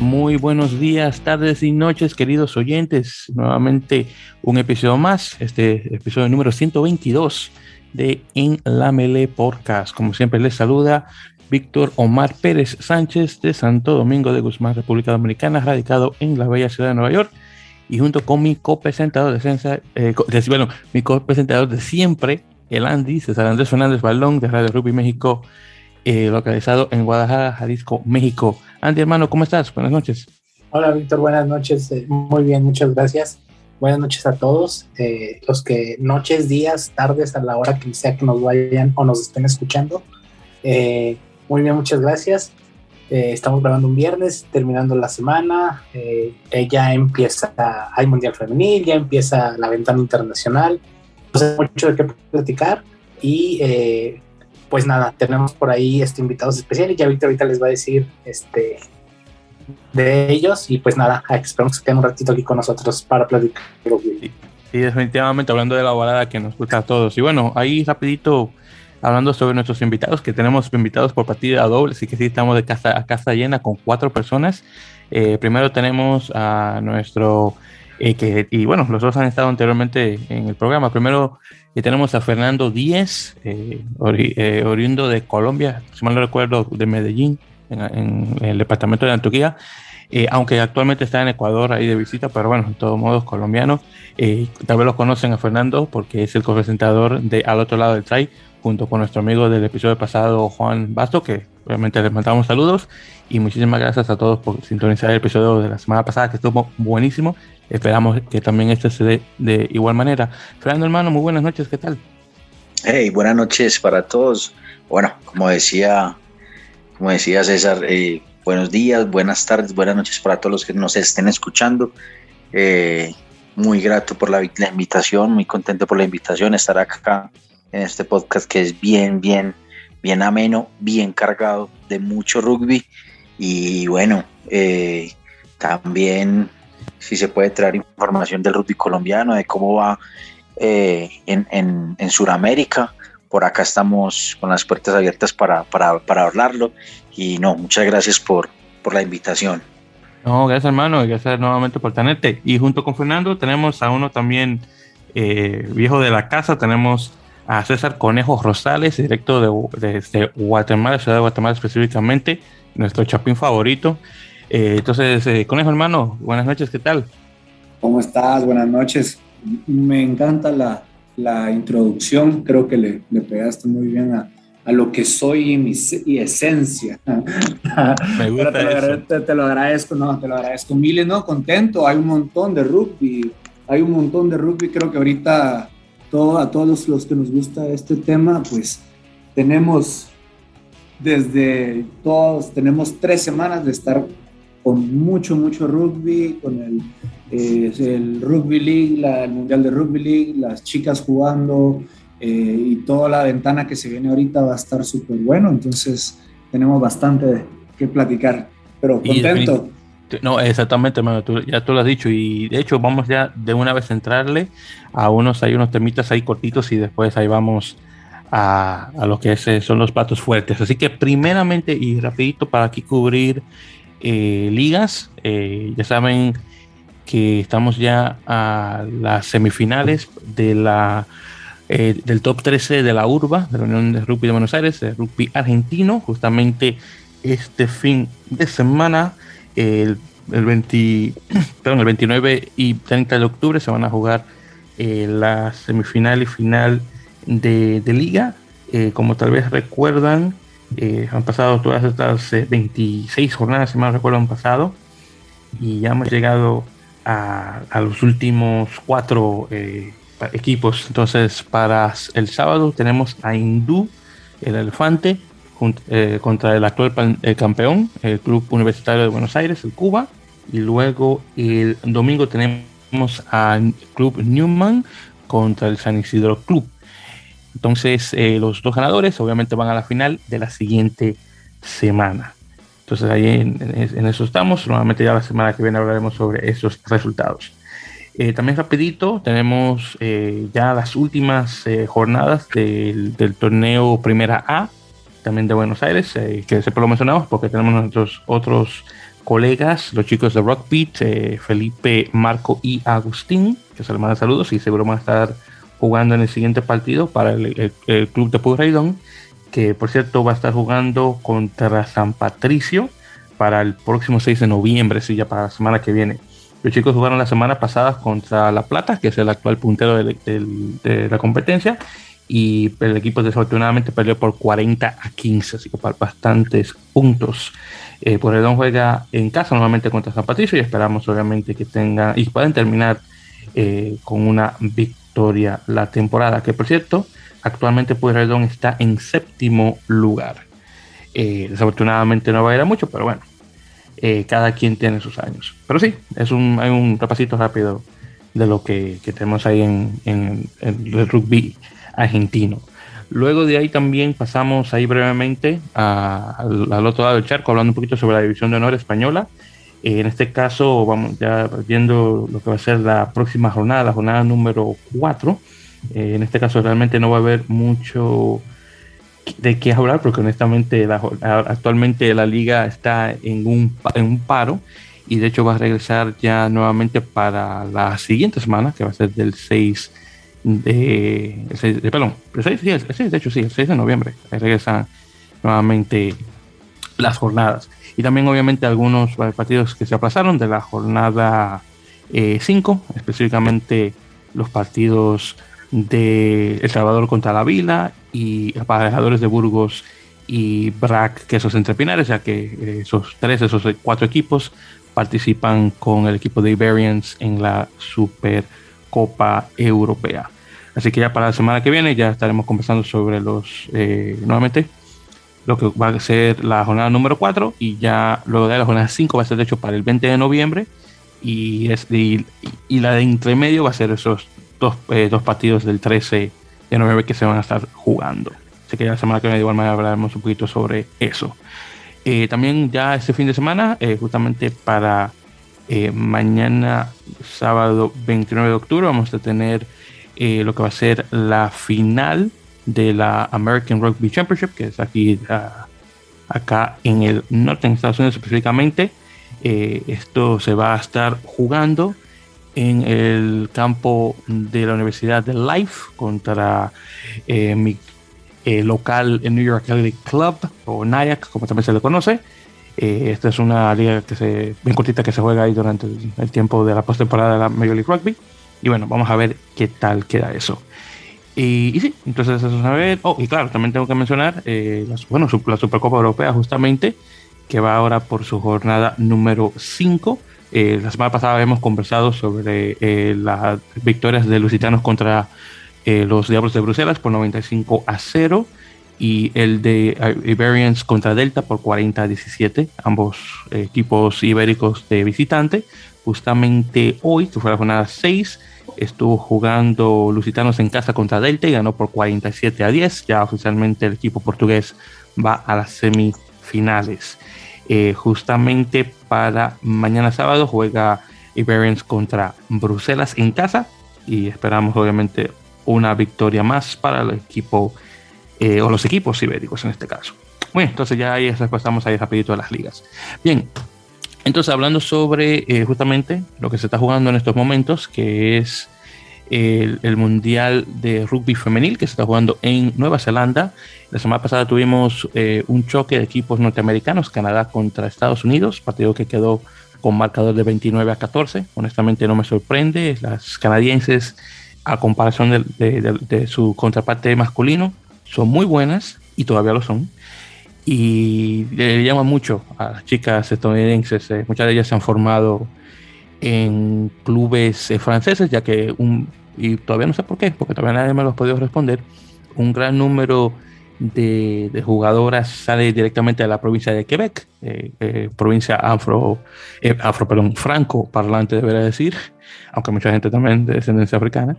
Muy buenos días, tardes y noches, queridos oyentes. Nuevamente un episodio más, este episodio número 122 de En la Mele Podcast. Como siempre les saluda Víctor Omar Pérez Sánchez de Santo Domingo de Guzmán, República Dominicana, radicado en la bella ciudad de Nueva York. Y junto con mi copresentador de, eh, de bueno, mi de siempre, el Andy, César Andrés Fernández Balón de Radio Rugby México, eh, localizado en Guadalajara, Jalisco, México. Andy, hermano, ¿cómo estás? Buenas noches. Hola, Víctor, buenas noches. Eh, muy bien, muchas gracias. Buenas noches a todos. Eh, los que noches, días, tardes, a la hora que sea que nos vayan o nos estén escuchando. muy bien, muchas gracias. estamos grabando un viernes, terminando la semana. ya empieza, hay Mundial Femenil, ya empieza la ventana internacional. No mucho de qué platicar. Y pues nada, tenemos por ahí este invitados especiales. Ya Víctor ahorita les va a decir este de ellos. Y pues nada, esperamos que estén un ratito aquí con nosotros para platicar. Sí, sí, definitivamente hablando de la balada que nos gusta a todos. Y bueno, ahí rapidito hablando sobre nuestros invitados, que tenemos invitados por partida doble, así que sí estamos de casa a casa llena con cuatro personas. Eh, primero tenemos a nuestro eh, que, y bueno, los dos han estado anteriormente en el programa. Primero y tenemos a Fernando Díez, eh, eh, oriundo de Colombia, si mal no recuerdo, de Medellín, en, el departamento de Antioquia, eh, aunque actualmente está en Ecuador ahí de visita, pero bueno, en todos modos colombiano. tal vez lo conocen a Fernando porque es el co-presentador de Al otro lado del TRAI, junto con nuestro amigo del episodio pasado, Juan Basto, que obviamente les mandamos saludos. Y muchísimas gracias a todos por sintonizar el episodio de la semana pasada, que estuvo buenísimo. Esperamos que también este se dé de igual manera. Fernando, hermano, muy buenas noches, ¿qué tal? Hey, buenas noches para todos. Bueno, como decía, como decía César, eh, buenos días, buenas tardes, buenas noches para todos los que nos estén escuchando. Eh, muy grato por la, la, invitación, muy contento por la invitación, estar acá en este podcast que es bien, bien, bien ameno, bien cargado de mucho rugby y bueno, eh, también si se puede traer información del rugby colombiano, de cómo va eh, en, en, Sudamérica. Por acá estamos con las puertas abiertas para, hablarlo. Y no, muchas gracias por, por la invitación. No, gracias hermano, gracias nuevamente por tenerte. Y junto con Fernando tenemos a uno también eh, viejo de la casa, tenemos a César Conejo Rosales, directo de, de, Guatemala, ciudad de Guatemala específicamente, nuestro chapín favorito. Eh, entonces, eh, Conejo hermano, buenas noches, ¿qué tal? ¿Cómo estás? Buenas noches. Me encanta la, la introducción, creo que le, le pegaste muy bien a, a, lo que soy y mi y esencia. Me gusta te, eso. Lo, te, lo agradezco, no, te lo agradezco. Miles, no, contento, hay un montón de rugby, hay un montón de rugby, creo que ahorita todo, a todos los que nos gusta este tema, pues tenemos desde todos, tenemos tres semanas de estar con mucho, mucho rugby, con el, eh, el Rugby League, el Mundial de Rugby League, las chicas jugando eh, y toda la ventana que se viene ahorita va a estar súper bueno, entonces tenemos bastante que platicar, pero contento. No, exactamente, ya tú lo has dicho y de hecho vamos ya de una vez a entrarle a unos, hay unos temitas ahí cortitos y después ahí vamos a, lo que es, son los platos fuertes. Así que primeramente y rapidito para aquí cubrir eh, ligas. Eh, ya saben que estamos ya a las semifinales de la, eh, del top 13 de la URBA, de la Unión de Rugby de Buenos Aires, de rugby argentino. Justamente este fin de semana, el, el, 20, perdón, el 29 y 30 de octubre, se van a jugar la semifinal y final de, liga. como tal vez recuerdan, eh, han pasado todas estas 26 eh, jornadas, si mal recuerdo, han pasado. Y ya hemos llegado a, los últimos cuatro eh, equipos. Entonces, para el sábado tenemos a Hindú, el elefante, contra el actual campeón, el Club Universitario de Buenos Aires, el Cuba. Y luego el domingo tenemos al Club Newman contra el San Isidro Club. Entonces, eh, los dos ganadores obviamente van a la final de la siguiente semana. Entonces, ahí en, eso estamos. Nuevamente ya la semana que viene hablaremos sobre esos resultados. Eh, también rapidito, tenemos eh, ya las últimas jornadas del, torneo Primera A. también de Buenos Aires, eh, que siempre lo mencionamos porque tenemos nuestros otros colegas, los chicos de Rock Beat, eh, Felipe, Marco y Agustín, que se les manda saludos y seguro van a estar jugando en el siguiente partido para el, club de Pueyrredón, que por cierto va a estar jugando contra San Patricio para el próximo 6 de noviembre, sí, ya para la semana que viene. Los chicos jugaron la semana pasada contra La Plata, que es el actual puntero de la competencia, y el equipo desafortunadamente perdió por 40 a 15, así que para bastantes puntos. Eh, juega en casa normalmente contra San Patricio y esperamos obviamente que tengan y puedan terminar eh, con una victoria la temporada, que por cierto, actualmente Pueyrredón está en séptimo lugar. Eh, desafortunadamente no va a ir a mucho, pero bueno, eh, cada quien tiene sus años. Pero sí, es un, hay un repasito rápido de lo que, tenemos ahí en, el rugby argentino. Luego de ahí también pasamos ahí brevemente al, otro lado del charco, hablando un poquito sobre la división de honor española. Eh, en este caso, vamos ya viendo lo que va a ser la próxima jornada, la jornada número 4. Eh, en este caso, realmente no va a haber mucho de qué hablar, porque honestamente actualmente la liga está en un, en un paro y de hecho va a regresar ya nuevamente para la siguiente semana, que va a ser del 6 de, de perdón, el 6, de hecho sí, el 6 de noviembre regresan nuevamente las jornadas. Y también obviamente algunos partidos que se aplazaron de la jornada 5, eh, específicamente los partidos de El Salvador contra la Vila y aparejadores de Burgos y BRAC Quesos Entre Pinares, ya que eh, esos tres, esos cuatro equipos participan con el equipo de Iberians en la Super Copa Europea. Así que ya para la semana que viene ya estaremos conversando sobre los, eh, nuevamente, lo que va a ser la jornada número 4 y ya luego de la jornada 5 va a ser de hecho para el 20 de noviembre y, es, y, la de entre medio va a ser esos dos, eh, dos, partidos del 13 de noviembre que se van a estar jugando. Así que la semana que viene igual hablaremos un poquito sobre eso. Eh, también ya este fin de semana, justamente para eh, mañana, sábado 29 de octubre, vamos a tener eh, lo que va a ser la final de la American Rugby Championship, que es aquí, ah, acá en el norte, en Estados Unidos específicamente. Eh, esto se va a estar jugando en el campo de la Universidad de Life contra mi local en New York Athletic Club o NIAC, como también se le conoce. Eh, esta es una liga que se, bien cortita que se juega ahí durante el, tiempo de la postemporada de la Major League Rugby. Y bueno, vamos a ver qué tal queda eso. Y, sí, entonces eso es a ver. Oh, y claro, también tengo que mencionar eh, bueno, la Supercopa Europea, justamente, que va ahora por su jornada número 5. Eh, la semana pasada habíamos conversado sobre las victorias de Lusitanos contra los Diablos de Bruselas por 95 a 0 y el de Iberians contra Delta por 40 a 17, ambos equipos ibéricos de visitante. Justamente hoy, que fue la jornada 6, estuvo jugando Lusitanos en casa contra Delta y ganó por 47 a 10. Ya oficialmente el equipo portugués va a las semifinales. Eh, justamente para mañana sábado juega Iberians contra Bruselas en casa y esperamos obviamente una victoria más para el equipo eh, o los equipos ibéricos en este caso. Bueno, entonces ya ahí pasamos ahí rapidito a las ligas. Bien, entonces hablando sobre eh, justamente lo que se está jugando en estos momentos, que es el, Mundial de Rugby Femenil que se está jugando en Nueva Zelanda. La semana pasada tuvimos eh, un choque de equipos norteamericanos, Canadá contra Estados Unidos, partido que quedó con marcador de 29 a 14. Honestamente no me sorprende. Las canadienses, a comparación de su contraparte masculino, son muy buenas y todavía lo son. Y le llama mucho a las chicas estadounidenses. Eh, muchas de ellas se han formado en clubes eh, franceses, ya que un, y todavía no sé por qué, porque todavía nadie me lo ha podido responder, un gran número de, de, jugadoras sale directamente de la provincia de Quebec, eh, provincia afro, afro, perdón, franco parlante debería decir, aunque mucha gente también de descendencia africana.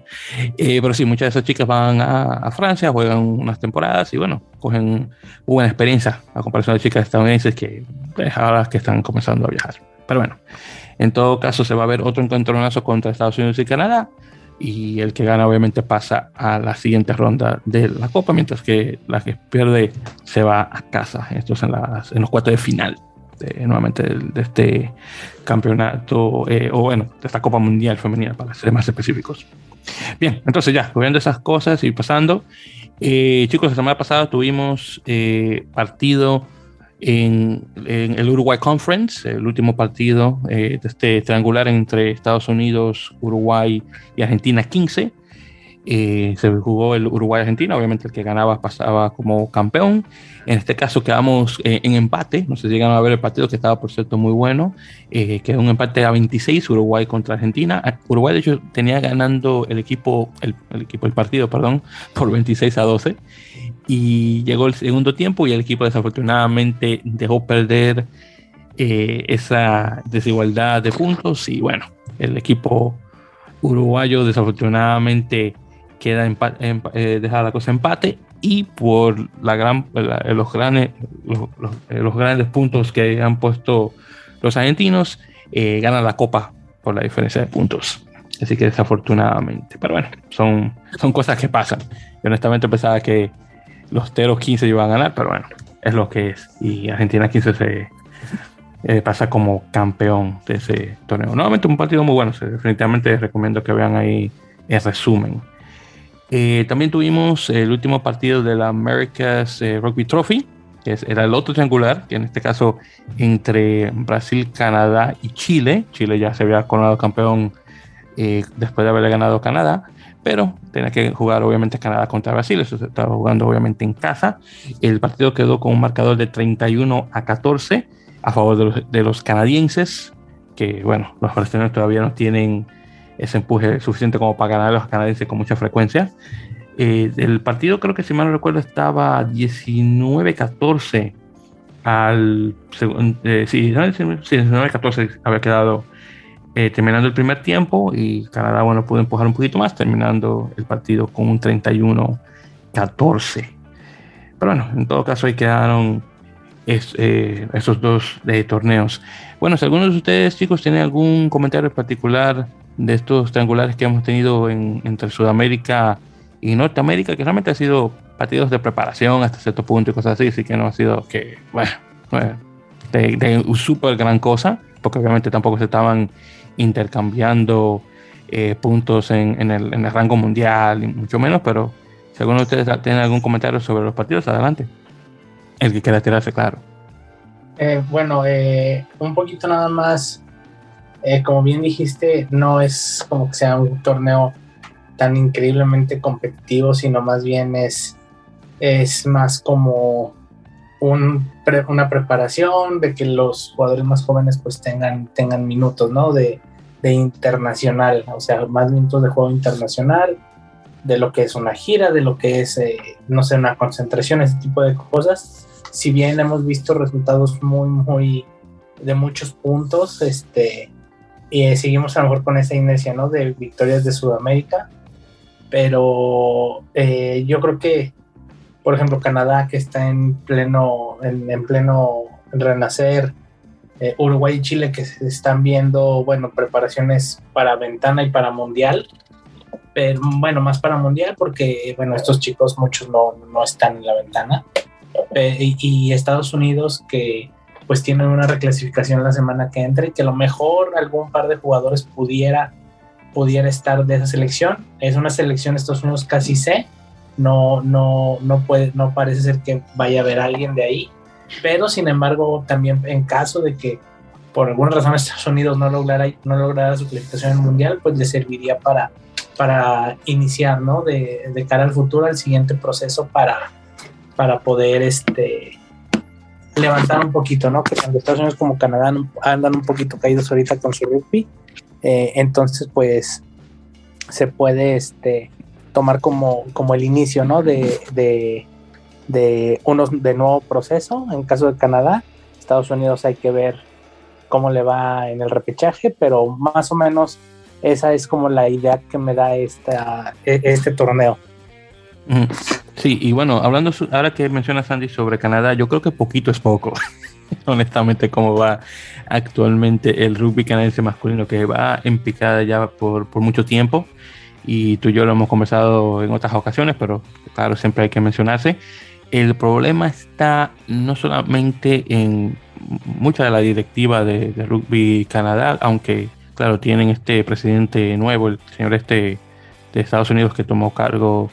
Eh, pero sí, muchas de esas chicas van a, Francia, juegan unas temporadas y bueno, cogen buena experiencia a comparación de chicas estadounidenses que pues, ahora que están comenzando a viajar. Pero bueno, en todo caso se va a ver otro encontronazo contra Estados Unidos y Canadá. Y el que gana obviamente pasa a la siguiente ronda de la Copa, mientras que la que pierde se va a casa. Esto es en, las, en los cuartos de final, de, nuevamente de, este campeonato, eh, o bueno, de esta Copa Mundial Femenina, para ser más específicos. Bien, entonces ya, viendo esas cosas y pasando, eh, chicos, la semana pasada tuvimos eh, partido en, el Uruguay Conference, el último partido eh, de este triangular entre Estados Unidos, Uruguay y Argentina 15. Eh, se jugó el Uruguay-Argentina, obviamente el que ganaba pasaba como campeón. En este caso quedamos eh, en empate, no sé si llegaron a ver el partido que estaba por cierto muy bueno, quedó un empate a 26 Uruguay contra Argentina. Ah, Uruguay de hecho tenía ganando el equipo, el, el equipo, el partido, perdón, por 26 a 12 y llegó el segundo tiempo y el equipo desafortunadamente dejó perder eh, esa desigualdad de puntos y bueno, el equipo uruguayo desafortunadamente queda eh, deja la cosa empate y por los, grandes, eh, los, grandes puntos que han puesto los argentinos, ganan la copa por la diferencia de puntos. Así que desafortunadamente, pero bueno, son, son cosas que pasan. Honestamente pensaba que los Teros 15 iban a ganar, pero bueno, es lo que es. Y Argentina 15 se eh, pasa como campeón de ese torneo. Nuevamente un partido muy bueno, definitivamente recomiendo que vean ahí el resumen. Eh, también tuvimos el último partido de la America's eh, Rugby Trophy, que era el otro triangular, que en este caso entre Brasil, Canadá y Chile. Chile ya se había coronado campeón después de haberle ganado Canadá pero tenía que jugar obviamente Canadá contra Brasil, eso se estaba jugando obviamente en casa. El partido quedó con un marcador de 31 a 14 a favor de los, canadienses, que bueno, los brasileños todavía no tienen ese empuje suficiente como para ganar a los canadienses con mucha frecuencia. Eh, el partido creo que si mal no recuerdo estaba 19-14 al eh, sí, 19-14 había quedado eh, terminando el primer tiempo y Canadá, bueno, pudo empujar un poquito más, terminando el partido con un 31-14. Pero bueno, en todo caso ahí quedaron eh, esos dos de torneos. Bueno, si algunos de ustedes, chicos, tienen algún comentario particular de estos triangulares que hemos tenido entre Sudamérica y Norteamérica, que realmente han sido partidos de preparación hasta cierto punto y cosas así, así que no ha sido que, bueno, de, de súper gran cosa, porque obviamente tampoco se estaban intercambiando eh, puntos en, el, rango mundial, y mucho menos, pero si alguno de ustedes tiene algún comentario sobre los partidos, adelante. El que quiera tirarse, claro. Eh, bueno, eh, un poquito nada más, como bien dijiste, no es como que sea un torneo tan increíblemente competitivo, sino más bien es, es más como un, una preparación de que los jugadores más jóvenes pues tengan, tengan minutos, ¿no? De, de internacional, o sea, más minutos de juego internacional, de lo que es una gira, de lo que es, eh, no sé, una concentración, ese tipo de cosas. Si bien hemos visto resultados muy, muy de muchos puntos, este, y seguimos a lo mejor con esa inercia, ¿no? De victorias de Sudamérica, pero eh, yo creo que, por ejemplo, Canadá, que está en pleno, en, en pleno renacer, eh, Uruguay y Chile que se están viendo, bueno, preparaciones para ventana y para mundial, pero bueno, más para mundial porque, bueno, estos chicos muchos no, no están en la ventana. Y, Estados Unidos que pues tienen una reclasificación la semana que entra y que a lo mejor algún par de jugadores pudiera, pudiera estar de esa selección. Es una selección Estados Unidos casi C, no, no, no, puede, no parece ser que vaya a haber alguien de ahí pero sin embargo también en caso de que por alguna razón Estados Unidos no lograra, no lograra su clasificación mundial, pues le serviría para, para iniciar, ¿no? De, cara al futuro, al siguiente proceso para, para poder este, levantar un poquito, ¿no? Que tanto Estados Unidos como Canadá andan un poquito caídos ahorita con su rugby. Eh, entonces, pues se puede este, tomar como, como el inicio, ¿no? De, de unos de nuevo proceso. En caso de Canadá, Estados Unidos hay que ver cómo le va en el repechaje, pero más o menos esa es como la idea que me da esta, e, este torneo. Sí, y bueno, hablando ahora que mencionas Andy sobre Canadá, yo creo que poquito es poco, honestamente, cómo va actualmente el rugby canadiense masculino, que va en picada ya por, por mucho tiempo. y tú y yo lo hemos conversado en otras ocasiones, pero claro, siempre hay que mencionarse. El problema está no solamente en mucha de la directiva de, Rugby Canadá, aunque claro, tienen este presidente nuevo, el señor este de Estados Unidos que tomó cargo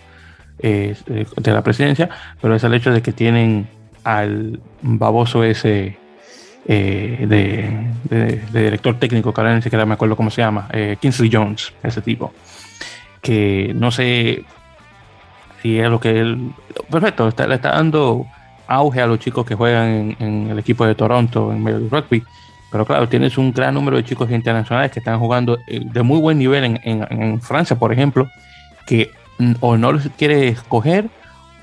eh, de la presidencia, pero es el hecho de que tienen al baboso ese eh, de, director técnico, que ahora ni siquiera me acuerdo cómo se llama, eh, Kingsley Jones, ese tipo, que no sé si es lo que él... Perfecto, le está dando auge a los chicos que juegan en, el equipo de Toronto, en medio rugby, pero claro, tienes un gran número de chicos internacionales que están jugando eh, de muy buen nivel en, en Francia, por ejemplo, que o no los quiere escoger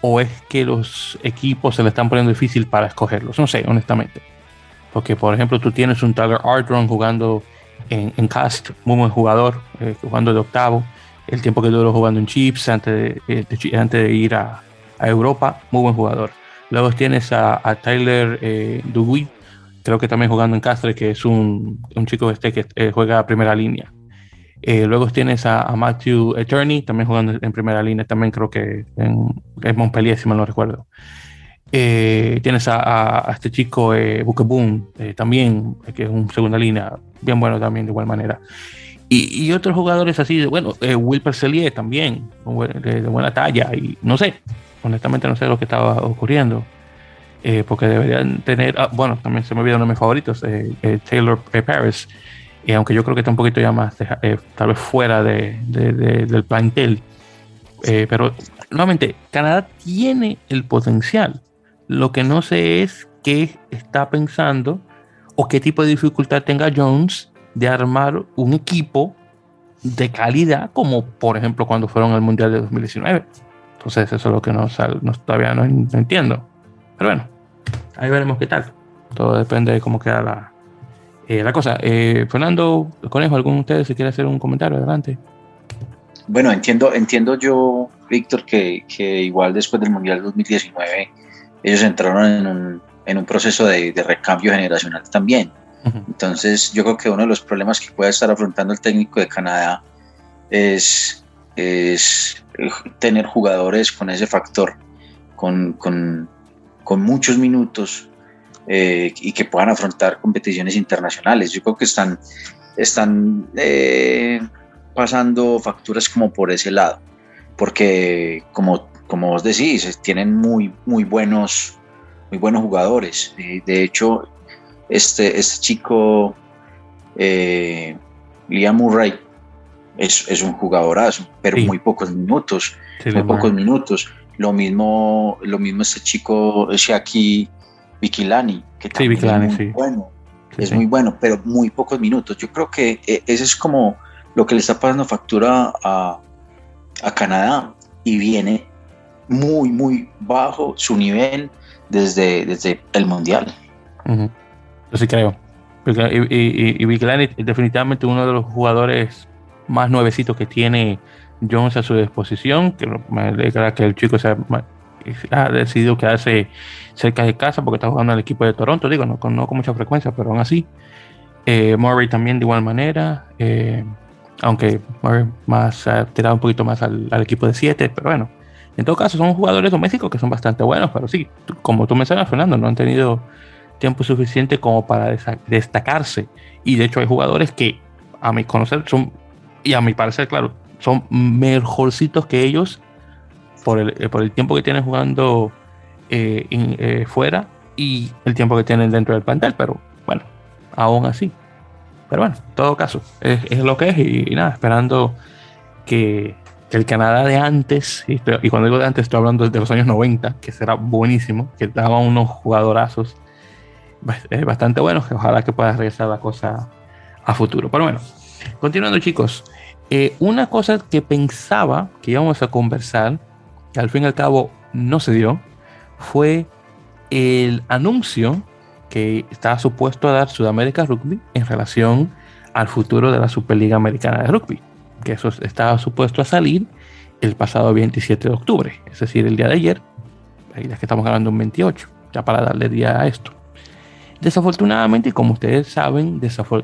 o es que los equipos se le están poniendo difícil para escogerlos. No sé, honestamente. Porque, por ejemplo, tú tienes un Tyler Ardron jugando en, Cast, muy buen jugador, eh, jugando de octavo. El tiempo que duró jugando en Chips antes de, eh, antes de ir a, Europa, muy buen jugador. Luego tienes a, Tyler eh, creo que también jugando en Castre, que es un, un chico este que eh, juega a primera línea. luego tienes a, Matthew Attorney, también jugando en primera línea, también creo que en, en Montpellier, si mal no recuerdo. Eh, tienes a, este chico eh, eh, también, que es un segunda línea, bien bueno también de igual manera. Y, otros jugadores así, bueno, eh, Will Perselier también, de, buena talla, y no sé, honestamente no sé lo que estaba ocurriendo, porque deberían tener, ah, bueno, también se me olvidó uno de mis favoritos, Taylor Paris, aunque yo creo que está un poquito ya más, tal vez fuera de, del plantel. pero nuevamente, Canadá tiene el potencial lo que no sé es qué está pensando o qué tipo de dificultad tenga Jones de armar un equipo de calidad como por ejemplo cuando fueron al Mundial de 2019. Entonces eso es lo que no, todavía no, entiendo. Pero bueno, ahí veremos qué tal. Todo depende de cómo queda la, eh, la cosa. Eh, Fernando Conejo, ¿algún de ustedes se quiere hacer un comentario? Adelante. Bueno, entiendo, entiendo yo, Víctor, que, que igual después del Mundial 2019 ellos entraron en un, en un proceso de, recambio generacional también. Entonces, yo creo que uno de los problemas que puede estar afrontando el técnico de Canadá es, es tener jugadores con ese factor, con, muchos minutos eh, y que puedan afrontar competiciones internacionales. Yo creo que están, eh, pasando facturas como por ese lado, porque como como vos decís, tienen muy buenos jugadores. de hecho, este, este chico, eh, Liam Murray, es, es, un jugadorazo, pero muy pocos minutos, muy pocos minutos. Lo mismo, lo mismo este chico Shaki Vikilani, que también es muy bueno, es muy bueno, pero muy pocos minutos. Yo creo que eh, ese es como lo que le está pasando factura a, a Canadá y viene muy, muy bajo su nivel desde, desde el Mundial. Yo sí creo. Y, y, es definitivamente uno de los jugadores más nuevecitos que tiene Jones a su disposición, que me alegra que el chico se ha, decidido quedarse cerca de casa porque está jugando al equipo de Toronto, digo, no con, no con mucha frecuencia, pero aún así. Eh, Murray también de igual manera, eh, aunque Murray más ha tirado un poquito más al, al equipo de 7, pero bueno, en todo caso, son jugadores domésticos que son bastante buenos, pero sí, como tú mencionas, Fernando, no han tenido tiempo suficiente como para destacarse. Y de hecho hay jugadores que, a mi conocer, son, y a mi parecer, claro, son mejorcitos que ellos por el, eh, por el tiempo que tienen jugando eh, eh, fuera y el tiempo que tienen dentro del plantel, pero bueno, aún así. Pero bueno, en todo caso, es, lo que es y nada, esperando que el Canadá de antes, y, cuando digo de antes estoy hablando de los años 90, que será buenísimo, que daba unos jugadorazos bastante buenos, que ojalá que pueda regresar la cosa a futuro. Pero bueno, continuando chicos, eh, una cosa que pensaba que íbamos a conversar, que al fin y al cabo no se dio, fue el anuncio que estaba supuesto a dar Sudamérica Rugby en relación al futuro de la Superliga Americana de Rugby que eso estaba supuesto a salir el pasado 27 de octubre, es decir, el día de ayer, es que estamos hablando un 28, ya para darle día a esto. Desafortunadamente, como ustedes saben,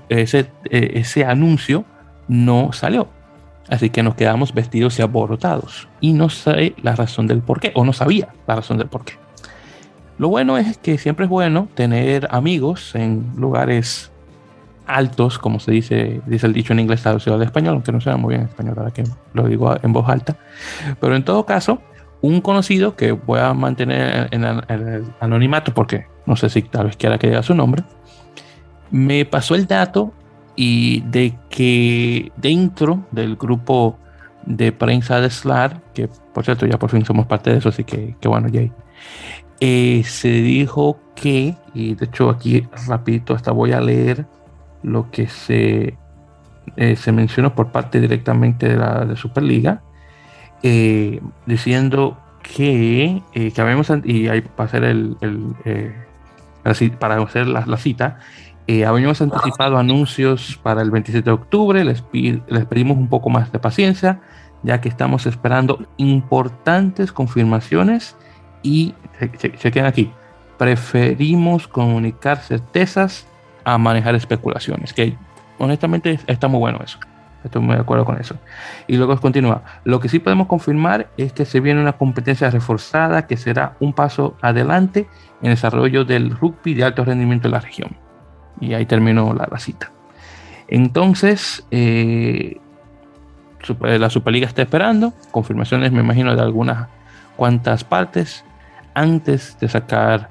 ese, eh, ese anuncio no salió. Así que nos quedamos vestidos y alborotados. Y no sé la razón del por qué, o no sabía la razón del por qué. Lo bueno es que siempre es bueno tener amigos en lugares altos, como se dice, dice el dicho en inglés traducido al español, aunque no se muy bien en español, ahora que lo digo en voz alta. Pero en todo caso, un conocido que voy a mantener en, el anonimato porque no sé si tal vez quiera que diga su nombre, me pasó el dato y de que dentro del grupo de prensa de SLAR, que por cierto ya por fin somos parte de eso, así que, que bueno, Jay, eh, se dijo que, y de hecho aquí rapidito hasta voy a leer lo que se, eh, se mencionó por parte directamente de la Superliga, eh, diciendo que, que habíamos, y ahí para hacer, el, para hacer la, cita, habíamos anticipado anuncios para el 27 de octubre, les, pedimos un poco más de paciencia, ya que estamos esperando importantes confirmaciones y, chequen aquí, preferimos comunicar certezas a manejar especulaciones, que honestamente está muy bueno eso. Estoy muy de acuerdo con eso. Y luego continúa. Lo que sí podemos confirmar es que se viene una competencia reforzada que será un paso adelante en el desarrollo del rugby de alto rendimiento en la región. Y ahí terminó la, cita. Entonces, eh, la Superliga está esperando confirmaciones, me imagino, de algunas cuantas partes antes de sacar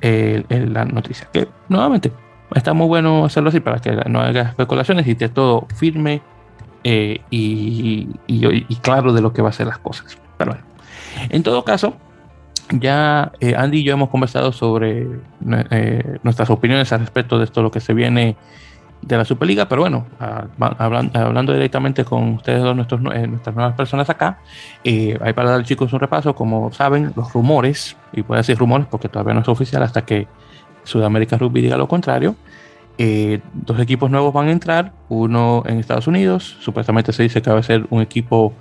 la noticia. Que nuevamente está muy bueno hacerlo así para que no haya especulaciones y esté todo firme eh, y, claro de lo que va a ser las cosas. Pero bueno, en todo caso, ya eh, Andy y yo hemos conversado sobre eh, nuestras opiniones al respecto de esto, lo que se viene de la Superliga, pero bueno, ah, hablando, directamente con ustedes dos, nuestros, nuestras nuevas personas acá, hay para dar chicos un repaso, como saben, los rumores, y puede decir rumores porque todavía no es oficial hasta que Sudamérica Rugby diga lo contrario. Eh, dos equipos nuevos van a entrar, uno en Estados Unidos, supuestamente se dice que va a ser un equipo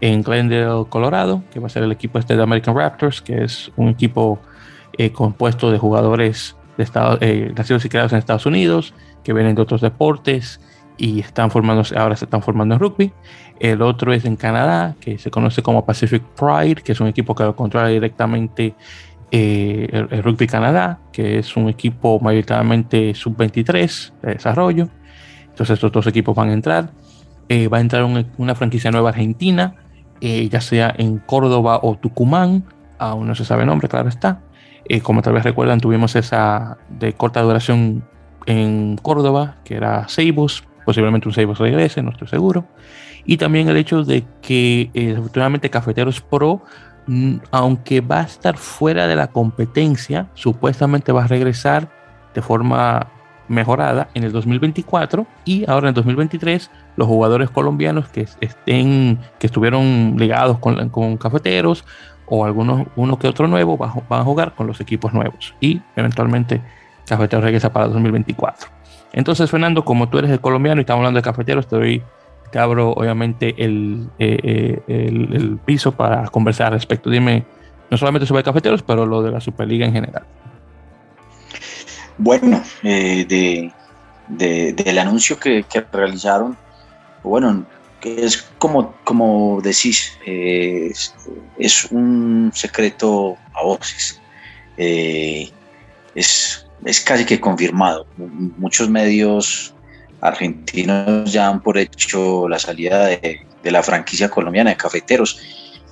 en Glendale, Colorado, que va a ser el equipo este de American Raptors, que es un equipo eh, compuesto de jugadores de Estados, eh, nacidos y creados en Estados Unidos, que vienen de otros deportes y están formándose, ahora se están formando en rugby. El otro es en Canadá, que se conoce como Pacific Pride, que es un equipo que lo controla directamente eh, el, Rugby Canadá, que es un equipo mayoritariamente sub-23 de desarrollo. Entonces estos dos equipos van a entrar. Eh, va a entrar una franquicia nueva argentina, eh, ya sea en Córdoba o Tucumán, aún no se sabe el nombre, claro está. como tal vez recuerdan, tuvimos esa de corta duración en Córdoba, que era Seibus, posiblemente un Seibus regrese, no estoy seguro. Y también el hecho de que desafortunadamente Cafeteros Pro aunque va a estar fuera de la competencia, supuestamente va a regresar de forma mejorada en el 2024 y ahora en el 2023 los jugadores colombianos que estén que estuvieron ligados con, cafeteros o algunos uno que otro nuevo van, a jugar con los equipos nuevos y eventualmente cafeteros regresa para el 2024 entonces Fernando como tú eres el colombiano y estamos hablando de cafeteros te doy te abro obviamente el, eh, eh, el, piso para conversar al respecto. Dime, no solamente sobre cafeteros, pero lo de la Superliga en general. Bueno, eh, de, del anuncio que, realizaron, bueno, es como, como decís, es, un secreto a voces. es, es casi que confirmado. Muchos medios argentinos ya han por hecho la salida de, la franquicia colombiana de cafeteros,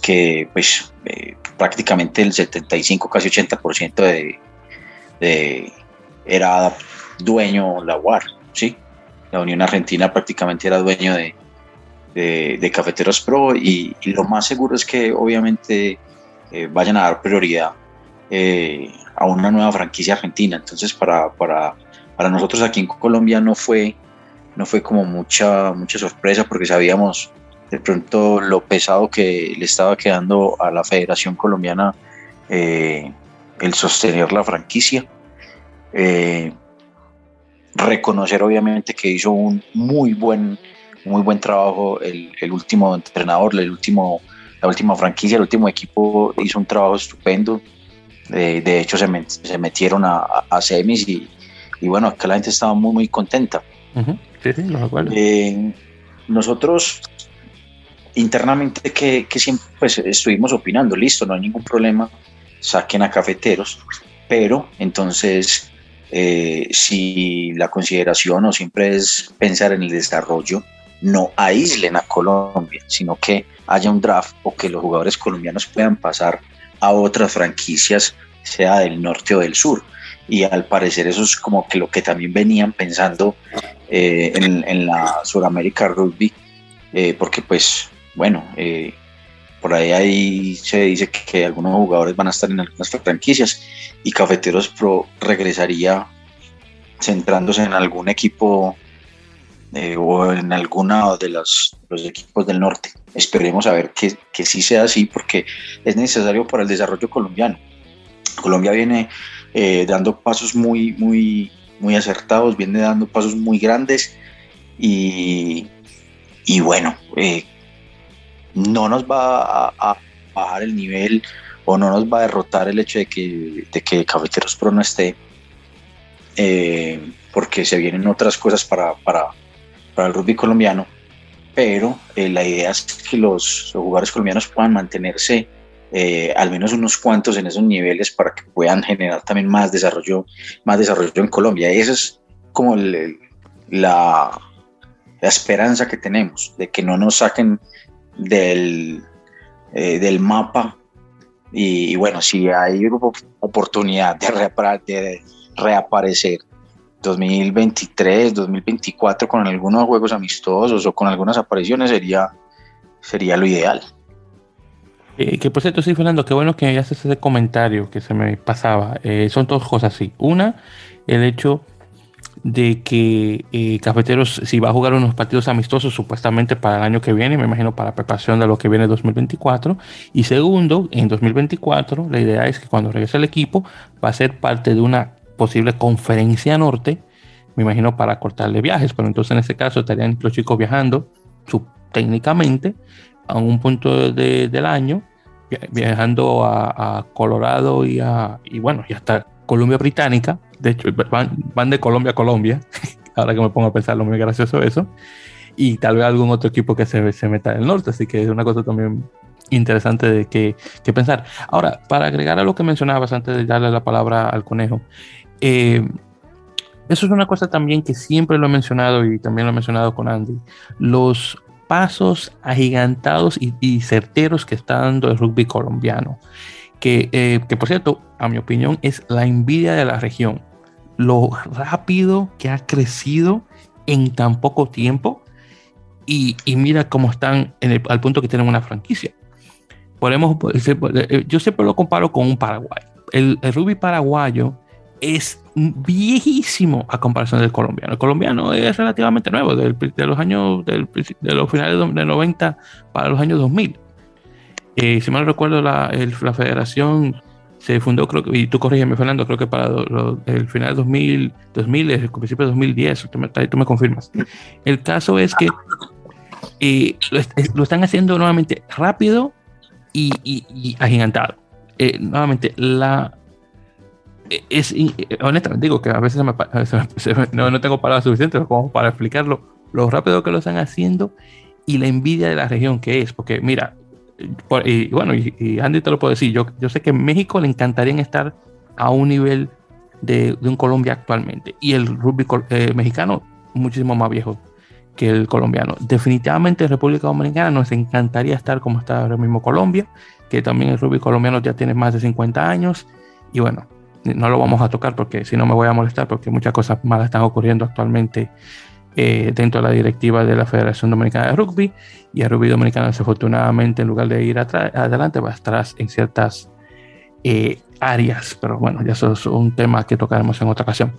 que pues eh, prácticamente el 75, casi 80% de, de, era dueño la UAR, ¿sí? La Unión Argentina prácticamente era dueño de, de, Cafeteros Pro y, lo más seguro es que obviamente eh, vayan a dar prioridad eh, a una nueva franquicia argentina. Entonces para, para, para nosotros aquí en Colombia no fue no fue como mucha, mucha sorpresa porque sabíamos de pronto lo pesado que le estaba quedando a la Federación Colombiana eh, el sostener la franquicia. Eh, reconocer obviamente que hizo un muy buen, muy buen trabajo el, último entrenador, el último, la última franquicia, el último equipo hizo un trabajo estupendo. De hecho se, se metieron a, a, semis y, y, bueno, acá la gente estaba muy muy contenta. Eh, nosotros internamente que, siempre pues, estuvimos opinando, listo, no hay ningún problema, saquen a cafeteros, pero entonces eh, si la consideración o siempre es pensar en el desarrollo, no aíslen a Colombia, sino que haya un draft o que los jugadores colombianos puedan pasar a otras franquicias, sea del norte o del sur. Y al parecer eso es como que lo que también venían pensando eh, en, la Sudamérica Rugby, eh, porque pues bueno, eh, por ahí, ahí se dice que, algunos jugadores van a estar en algunas franquicias y Cafeteros Pro regresaría centrándose en algún equipo eh, o en alguno de los, los, equipos del norte. Esperemos a ver que, que sí sea así porque es necesario para el desarrollo colombiano. Colombia viene eh, dando pasos muy, muy, muy acertados, viene dando pasos muy grandes y, y bueno, eh, no nos va a, bajar el nivel o no nos va a derrotar el hecho de que, de que Cafeteros Pro no esté, eh, porque se vienen otras cosas para, para, para el rugby colombiano, pero eh, la idea es que los, jugadores colombianos puedan mantenerse eh, al menos unos cuantos en esos niveles para que puedan generar también más desarrollo, más desarrollo en Colombia. Y esa es como la, la esperanza que tenemos, de que no nos saquen del, eh, del mapa. Y, bueno, si hay oportunidad de, de reaparecer 2023, 2024 con algunos juegos amistosos o con algunas apariciones sería, sería lo ideal. Eh, que por cierto, sí, Fernando, qué bueno que haces ese comentario que se me pasaba. Eh, son dos cosas así. Una, el hecho de que eh, Cafeteros, si va a jugar unos partidos amistosos supuestamente para el año que viene, me imagino para preparación de lo que viene 2024. Y segundo, en 2024, la idea es que cuando regrese el equipo va a ser parte de una posible conferencia norte, me imagino para cortarle viajes, pero entonces en ese caso estarían los chicos viajando técnicamente a un punto del año, viajando a, Colorado y, a, y bueno, y hasta Columbia Británica, de hecho, van, de Colombia a Colombia, ahora que me pongo a pensar, lo muy gracioso eso, y tal vez algún otro equipo que se, se meta en el norte, así que es una cosa también interesante de que, que, pensar. Ahora, para agregar a lo que mencionabas antes de darle la palabra al conejo, eh, eso es una cosa también que siempre lo he mencionado y también lo he mencionado con Andy, los pasos agigantados y, certeros que está dando el rugby colombiano que, eh, que por cierto, a mi opinión, es la envidia de la región. Lo rápido que ha crecido en tan poco tiempo y, y mira cómo están en el, al punto que tienen una franquicia. Podemos, eh, yo siempre lo comparo con un Paraguay. El, el rugby paraguayo es viejísimo a comparación del colombiano. El colombiano es relativamente nuevo, de los años, del, de los finales de 90 para los años 2000. Eh, si mal recuerdo, la, la, federación se fundó, creo que, y tú corrígeme, Fernando, creo que para el final de 2000, 2000, el principio de 2010, tú me, tú me confirmas. El caso es que eh, lo, están haciendo nuevamente rápido y, y, agigantado. Eh, nuevamente, la es honestamente digo que a veces no, no, tengo palabras suficientes como para explicarlo lo rápido que lo están haciendo y la envidia de la región que es porque mira y bueno, y, Andy te lo puedo decir, yo, yo sé que en México le encantaría estar a un nivel de, un Colombia actualmente. Y el rugby eh, mexicano muchísimo más viejo que el colombiano. Definitivamente en República Dominicana nos encantaría estar como está ahora mismo Colombia, que también el rugby colombiano ya tiene más de 50 años. Y bueno, no lo vamos a tocar porque si no me voy a molestar porque muchas cosas malas están ocurriendo actualmente eh, dentro de la directiva de la Federación Dominicana de Rugby y el rugby dominicano desafortunadamente en lugar de ir adelante va atrás en ciertas eh, áreas, pero bueno, ya eso es un tema que tocaremos en otra ocasión.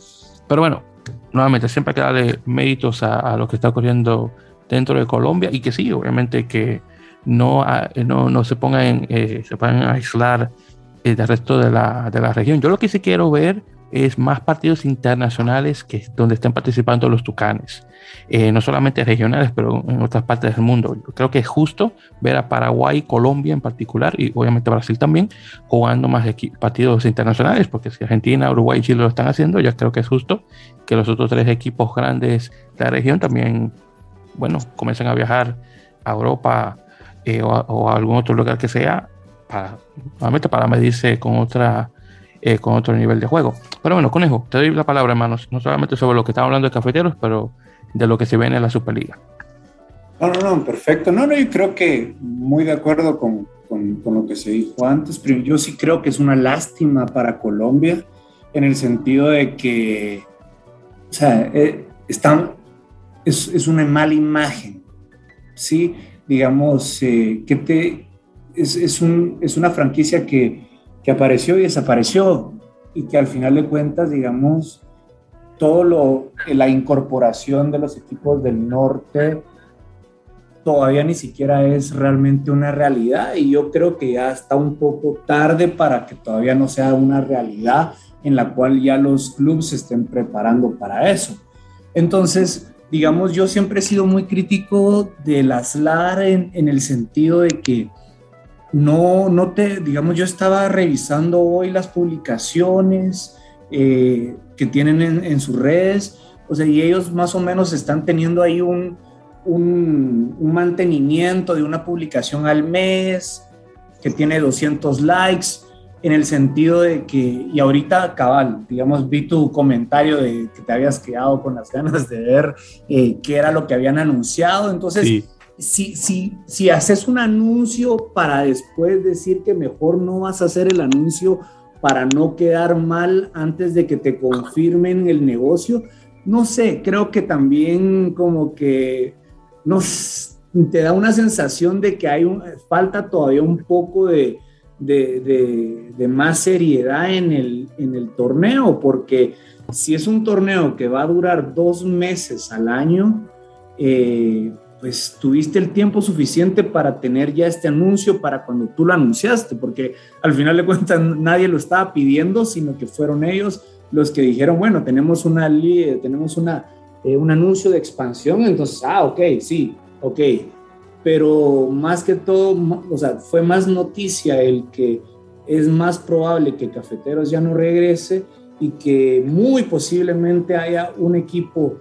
Pero bueno, nuevamente siempre hay que darle méritos a, lo que está ocurriendo dentro de Colombia y que sí, obviamente que no, no, no se pongan, eh, se puedan aislar del resto de la, de la región. Yo lo que sí quiero ver es más partidos internacionales que donde estén participando los tucanes, eh, no solamente regionales, pero en otras partes del mundo. Yo creo que es justo ver a Paraguay, Colombia en particular y obviamente Brasil también jugando más partidos internacionales, porque si Argentina, Uruguay y Chile lo están haciendo, ya creo que es justo que los otros tres equipos grandes de la región también, bueno, comiencen a viajar a Europa eh, o, algún otro lugar que sea, para, para medirse con otra eh, con otro nivel de juego. Pero bueno, Conejo, te doy la palabra, hermanos, no solamente sobre lo que estamos hablando de cafeteros, pero de lo que se viene en la Superliga. No, no, no, perfecto. No, no, yo creo que muy de acuerdo con, con, lo que se dijo antes, pero yo sí creo que es una lástima para Colombia en el sentido de que, o sea, eh, están, es, es, una mala imagen, ¿sí? Digamos, eh, te, es, es, un, es una franquicia que que apareció y desapareció y que al final de cuentas, digamos, todo lo, la incorporación de los equipos del norte todavía ni siquiera es realmente una realidad y yo creo que ya está un poco tarde para que todavía no sea una realidad en la cual ya los clubes estén preparando para eso. Entonces, digamos, yo siempre he sido muy crítico de las LAR en el sentido de que no, no te, digamos, yo estaba revisando hoy las publicaciones eh, que tienen en, sus redes, o sea, y ellos más o menos están teniendo ahí un, un, mantenimiento de una publicación al mes que tiene 200 likes, en el sentido de que, y ahorita cabal, digamos, vi tu comentario de que te habías quedado con las ganas de ver eh, qué era lo que habían anunciado, entonces si, si, si haces un anuncio para después decir que mejor no vas a hacer el anuncio para no quedar mal antes de que te confirmen el negocio, no sé, creo que también como que nos, te da una sensación de que hay un, falta todavía un poco de, de, de, más seriedad en el, en el torneo, porque si es un torneo que va a durar dos meses al año, eh, pues tuviste el tiempo suficiente para tener ya este anuncio para cuando tú lo anunciaste, porque al final de cuentas nadie lo estaba pidiendo, sino que fueron ellos los que dijeron, bueno, tenemos una tenemos una, eh, un anuncio de expansión, entonces, ah, ok, sí, ok, pero más que todo, o sea, fue más noticia el que es más probable que Cafeteros ya no regrese y que muy posiblemente haya un equipo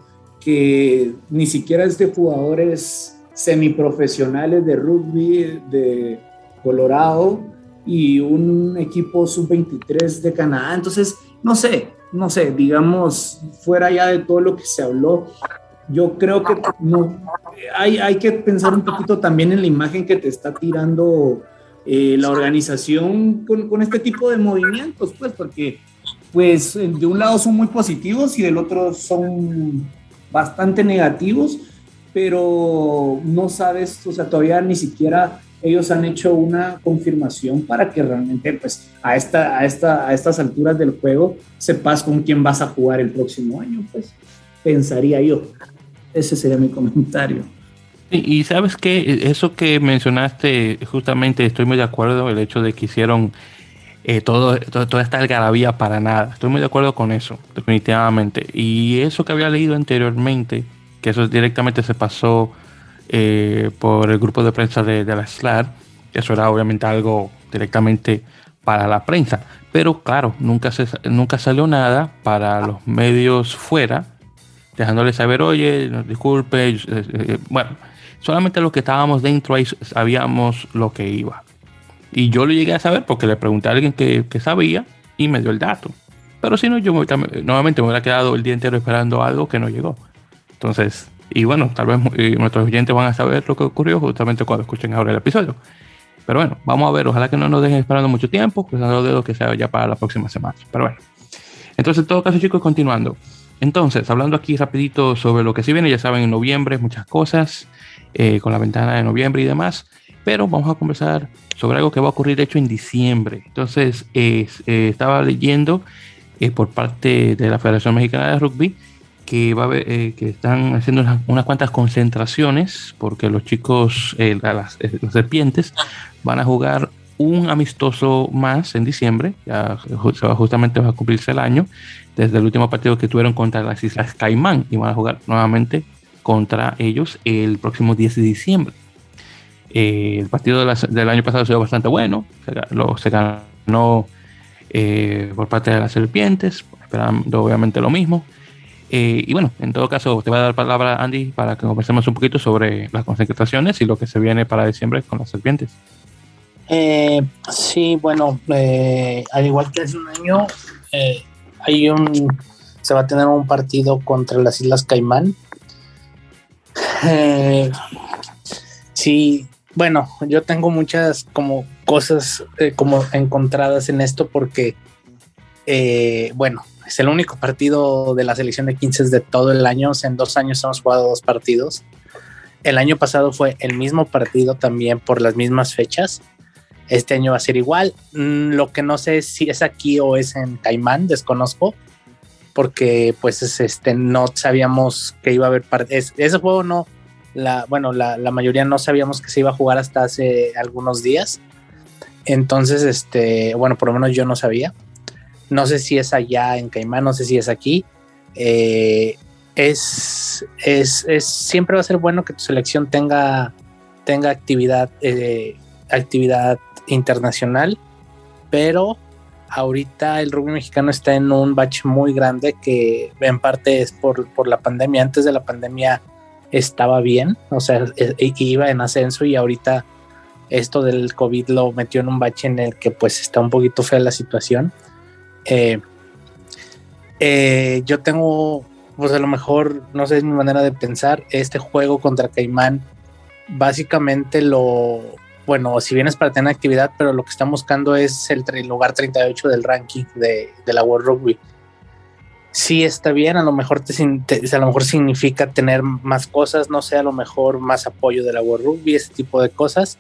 que ni siquiera es de jugadores semiprofesionales de rugby de Colorado y un equipo sub-23 de Canadá. Entonces, no sé, no sé, digamos, fuera ya de todo lo que se habló, yo creo que no, hay, hay que pensar un poquito también en la imagen que te está tirando eh, la organización con, con, este tipo de movimientos, pues, porque pues de un lado son muy positivos y del otro son bastante negativos, pero no sabes, o sea, todavía ni siquiera ellos han hecho una confirmación para que realmente, pues, a, esta, a, esta, a estas alturas del juego sepas con quién vas a jugar el próximo año, pues, pensaría yo. Ese sería mi comentario. Y, sabes que eso que mencionaste, justamente estoy muy de acuerdo, el hecho de que hicieron eh, todo, toda esta algarabía para nada. Estoy muy de acuerdo con eso, definitivamente. Y eso que había leído anteriormente, que eso directamente se pasó eh, por el grupo de prensa de, la SLAR, eso era obviamente algo directamente para la prensa. Pero claro, nunca, se, nunca salió nada para los medios fuera, dejándole saber, oye, disculpe, eh, bueno, solamente los que estábamos dentro ahí sabíamos lo que iba. Y yo lo llegué a saber porque le pregunté a alguien que, sabía y me dio el dato. Pero si no, yo nuevamente me hubiera quedado el día entero esperando algo que no llegó. Entonces, y bueno, tal vez nuestros oyentes van a saber lo que ocurrió justamente cuando escuchen ahora el episodio. Pero bueno, vamos a ver, ojalá que no nos dejen esperando mucho tiempo, cruzando los dedos que sea ya para la próxima semana. Pero bueno, entonces en todo caso chicos, continuando. Entonces, hablando aquí rapidito sobre lo que sí viene, ya saben, en noviembre muchas cosas, eh, con la ventana de noviembre y demás pero vamos a conversar sobre algo que va a ocurrir hecho en diciembre. Entonces, eh, estaba leyendo eh, por parte de la Federación Mexicana de Rugby que, va a eh, que están haciendo unas, cuantas concentraciones porque los chicos, las, serpientes, van a jugar un amistoso más en diciembre, justamente va a cumplirse el año, desde el último partido que tuvieron contra las Islas Caimán y van a jugar nuevamente contra ellos el próximo 10 de diciembre. Eh, el partido del año pasado ha sido bastante bueno, se, lo, se ganó eh, por parte de las serpientes, esperando obviamente lo mismo. Eh, y bueno, en todo caso, te voy a dar palabra, Andy, para que conversemos un poquito sobre las concentraciones y lo que se viene para diciembre con las serpientes. Eh, sí, bueno, eh, al igual que hace un año, hay un se va a tener un partido contra las Islas Caimán. sí, bueno, yo tengo muchas como cosas como encontradas en esto porque, bueno, es el único partido de la selección de 15 de todo el año. en dos años hemos jugado dos partidos. El año pasado fue el mismo partido también por las mismas fechas. Este año va a ser igual. Mm, lo que no sé es si es aquí o es en Caimán, desconozco, porque pues este no sabíamos que iba a haber es, ese juego no la bueno la, la, mayoría no sabíamos que se iba a jugar hasta hace algunos días. Entonces este bueno por lo menos yo no sabía. No sé si es allá en Caimán, no sé si es aquí. Eh, es, es, siempre va a ser bueno que tu selección tenga, tenga actividad, eh, actividad internacional, pero ahorita el rugby mexicano está en un bache muy grande que en parte es por, por la pandemia. Antes de la pandemia estaba bien, o sea, e, e, iba en ascenso y ahorita esto del COVID lo metió en un bache en el que pues está un poquito fea la situación. Eh, eh, yo tengo, pues a lo mejor, no sé, es mi manera de pensar, este juego contra Caimán, básicamente lo, bueno, si bien es para tener actividad, pero lo que están buscando es el, lugar 38 del ranking de, la World Rugby. Sí está bien, a lo mejor a lo mejor significa tener más cosas, no sé, a lo mejor más apoyo de la World Rugby, ese tipo de cosas,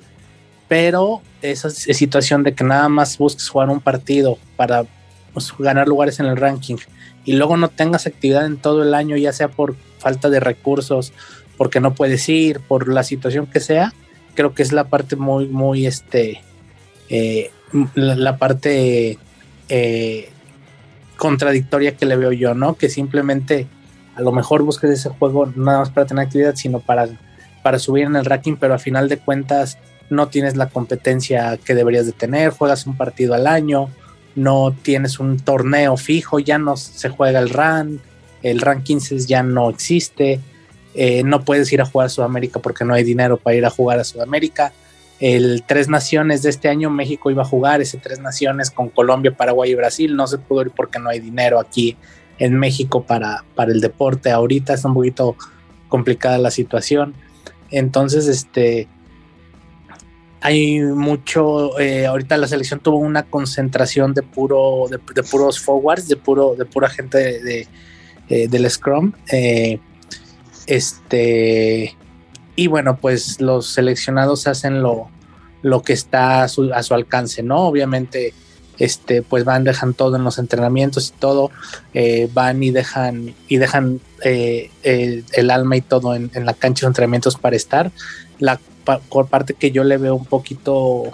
pero esa situación de que nada más busques jugar un partido para pues, ganar lugares en el ranking y luego no tengas actividad en todo el año, ya sea por falta de recursos, porque no puedes ir, por la situación que sea, creo que es la parte muy, muy, este, eh, la, parte eh, contradictoria que le veo yo, ¿no? Que simplemente a lo mejor busques ese juego nada más para tener actividad, sino para, para subir en el ranking, pero a final de cuentas no tienes la competencia que deberías de tener, juegas un partido al año, no tienes un torneo fijo, ya no se juega el RAN, el RAN 15 ya no existe, eh, no puedes ir a jugar a Sudamérica porque no hay dinero para ir a jugar a Sudamérica. El Tres Naciones de este año, México iba a jugar ese Tres Naciones con Colombia, Paraguay y Brasil, no se pudo ir porque no hay dinero aquí en México para, para el deporte. Ahorita está un poquito complicada la situación. Entonces, este, hay mucho, eh, ahorita la selección tuvo una concentración de puro, de, puros forwards, de puro, de pura gente de, eh, del Scrum. Eh, este, y bueno, pues los seleccionados hacen lo, lo que está a su, alcance, ¿no? Obviamente, este, pues van, dejan todo en los entrenamientos y todo, van y dejan, y dejan el, alma y todo en, la cancha de entrenamientos para estar. La parte que yo le veo un poquito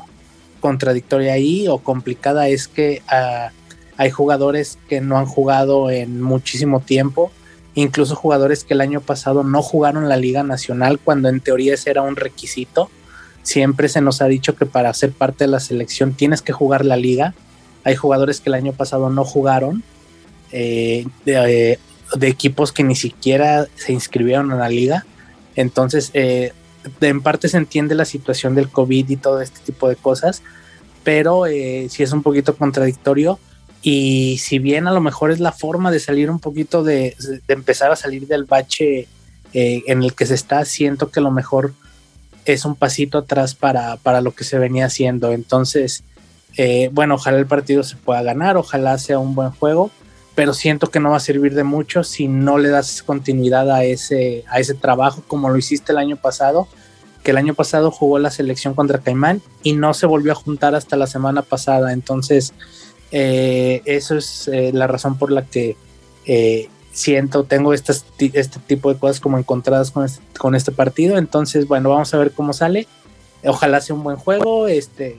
contradictoria ahí o complicada es que ah, hay jugadores que no han jugado en muchísimo tiempo, incluso jugadores que el año pasado no jugaron la Liga Nacional cuando en teoría ese era un requisito. Siempre se nos ha dicho que para ser parte de la selección tienes que jugar la liga. Hay jugadores que el año pasado no jugaron, eh, de, equipos que ni siquiera se inscribieron en la liga. Entonces, eh, en parte se entiende la situación del COVID y todo este tipo de cosas, pero eh, sí es un poquito contradictorio. Y si bien a lo mejor es la forma de salir un poquito de, empezar a salir del bache eh, en el que se está, siento que a lo mejor es un pasito atrás para, para lo que se venía haciendo. Entonces, eh, bueno, ojalá el partido se pueda ganar, ojalá sea un buen juego, pero siento que no va a servir de mucho si no le das continuidad a ese, a ese trabajo como lo hiciste el año pasado, que el año pasado jugó la selección contra Caimán y no se volvió a juntar hasta la semana pasada. Entonces, eh, eso es eh, la razón por la que eh, siento, tengo este tipo de cosas como encontradas con este, con este partido. Entonces, bueno, vamos a ver cómo sale. Ojalá sea un buen juego. Este,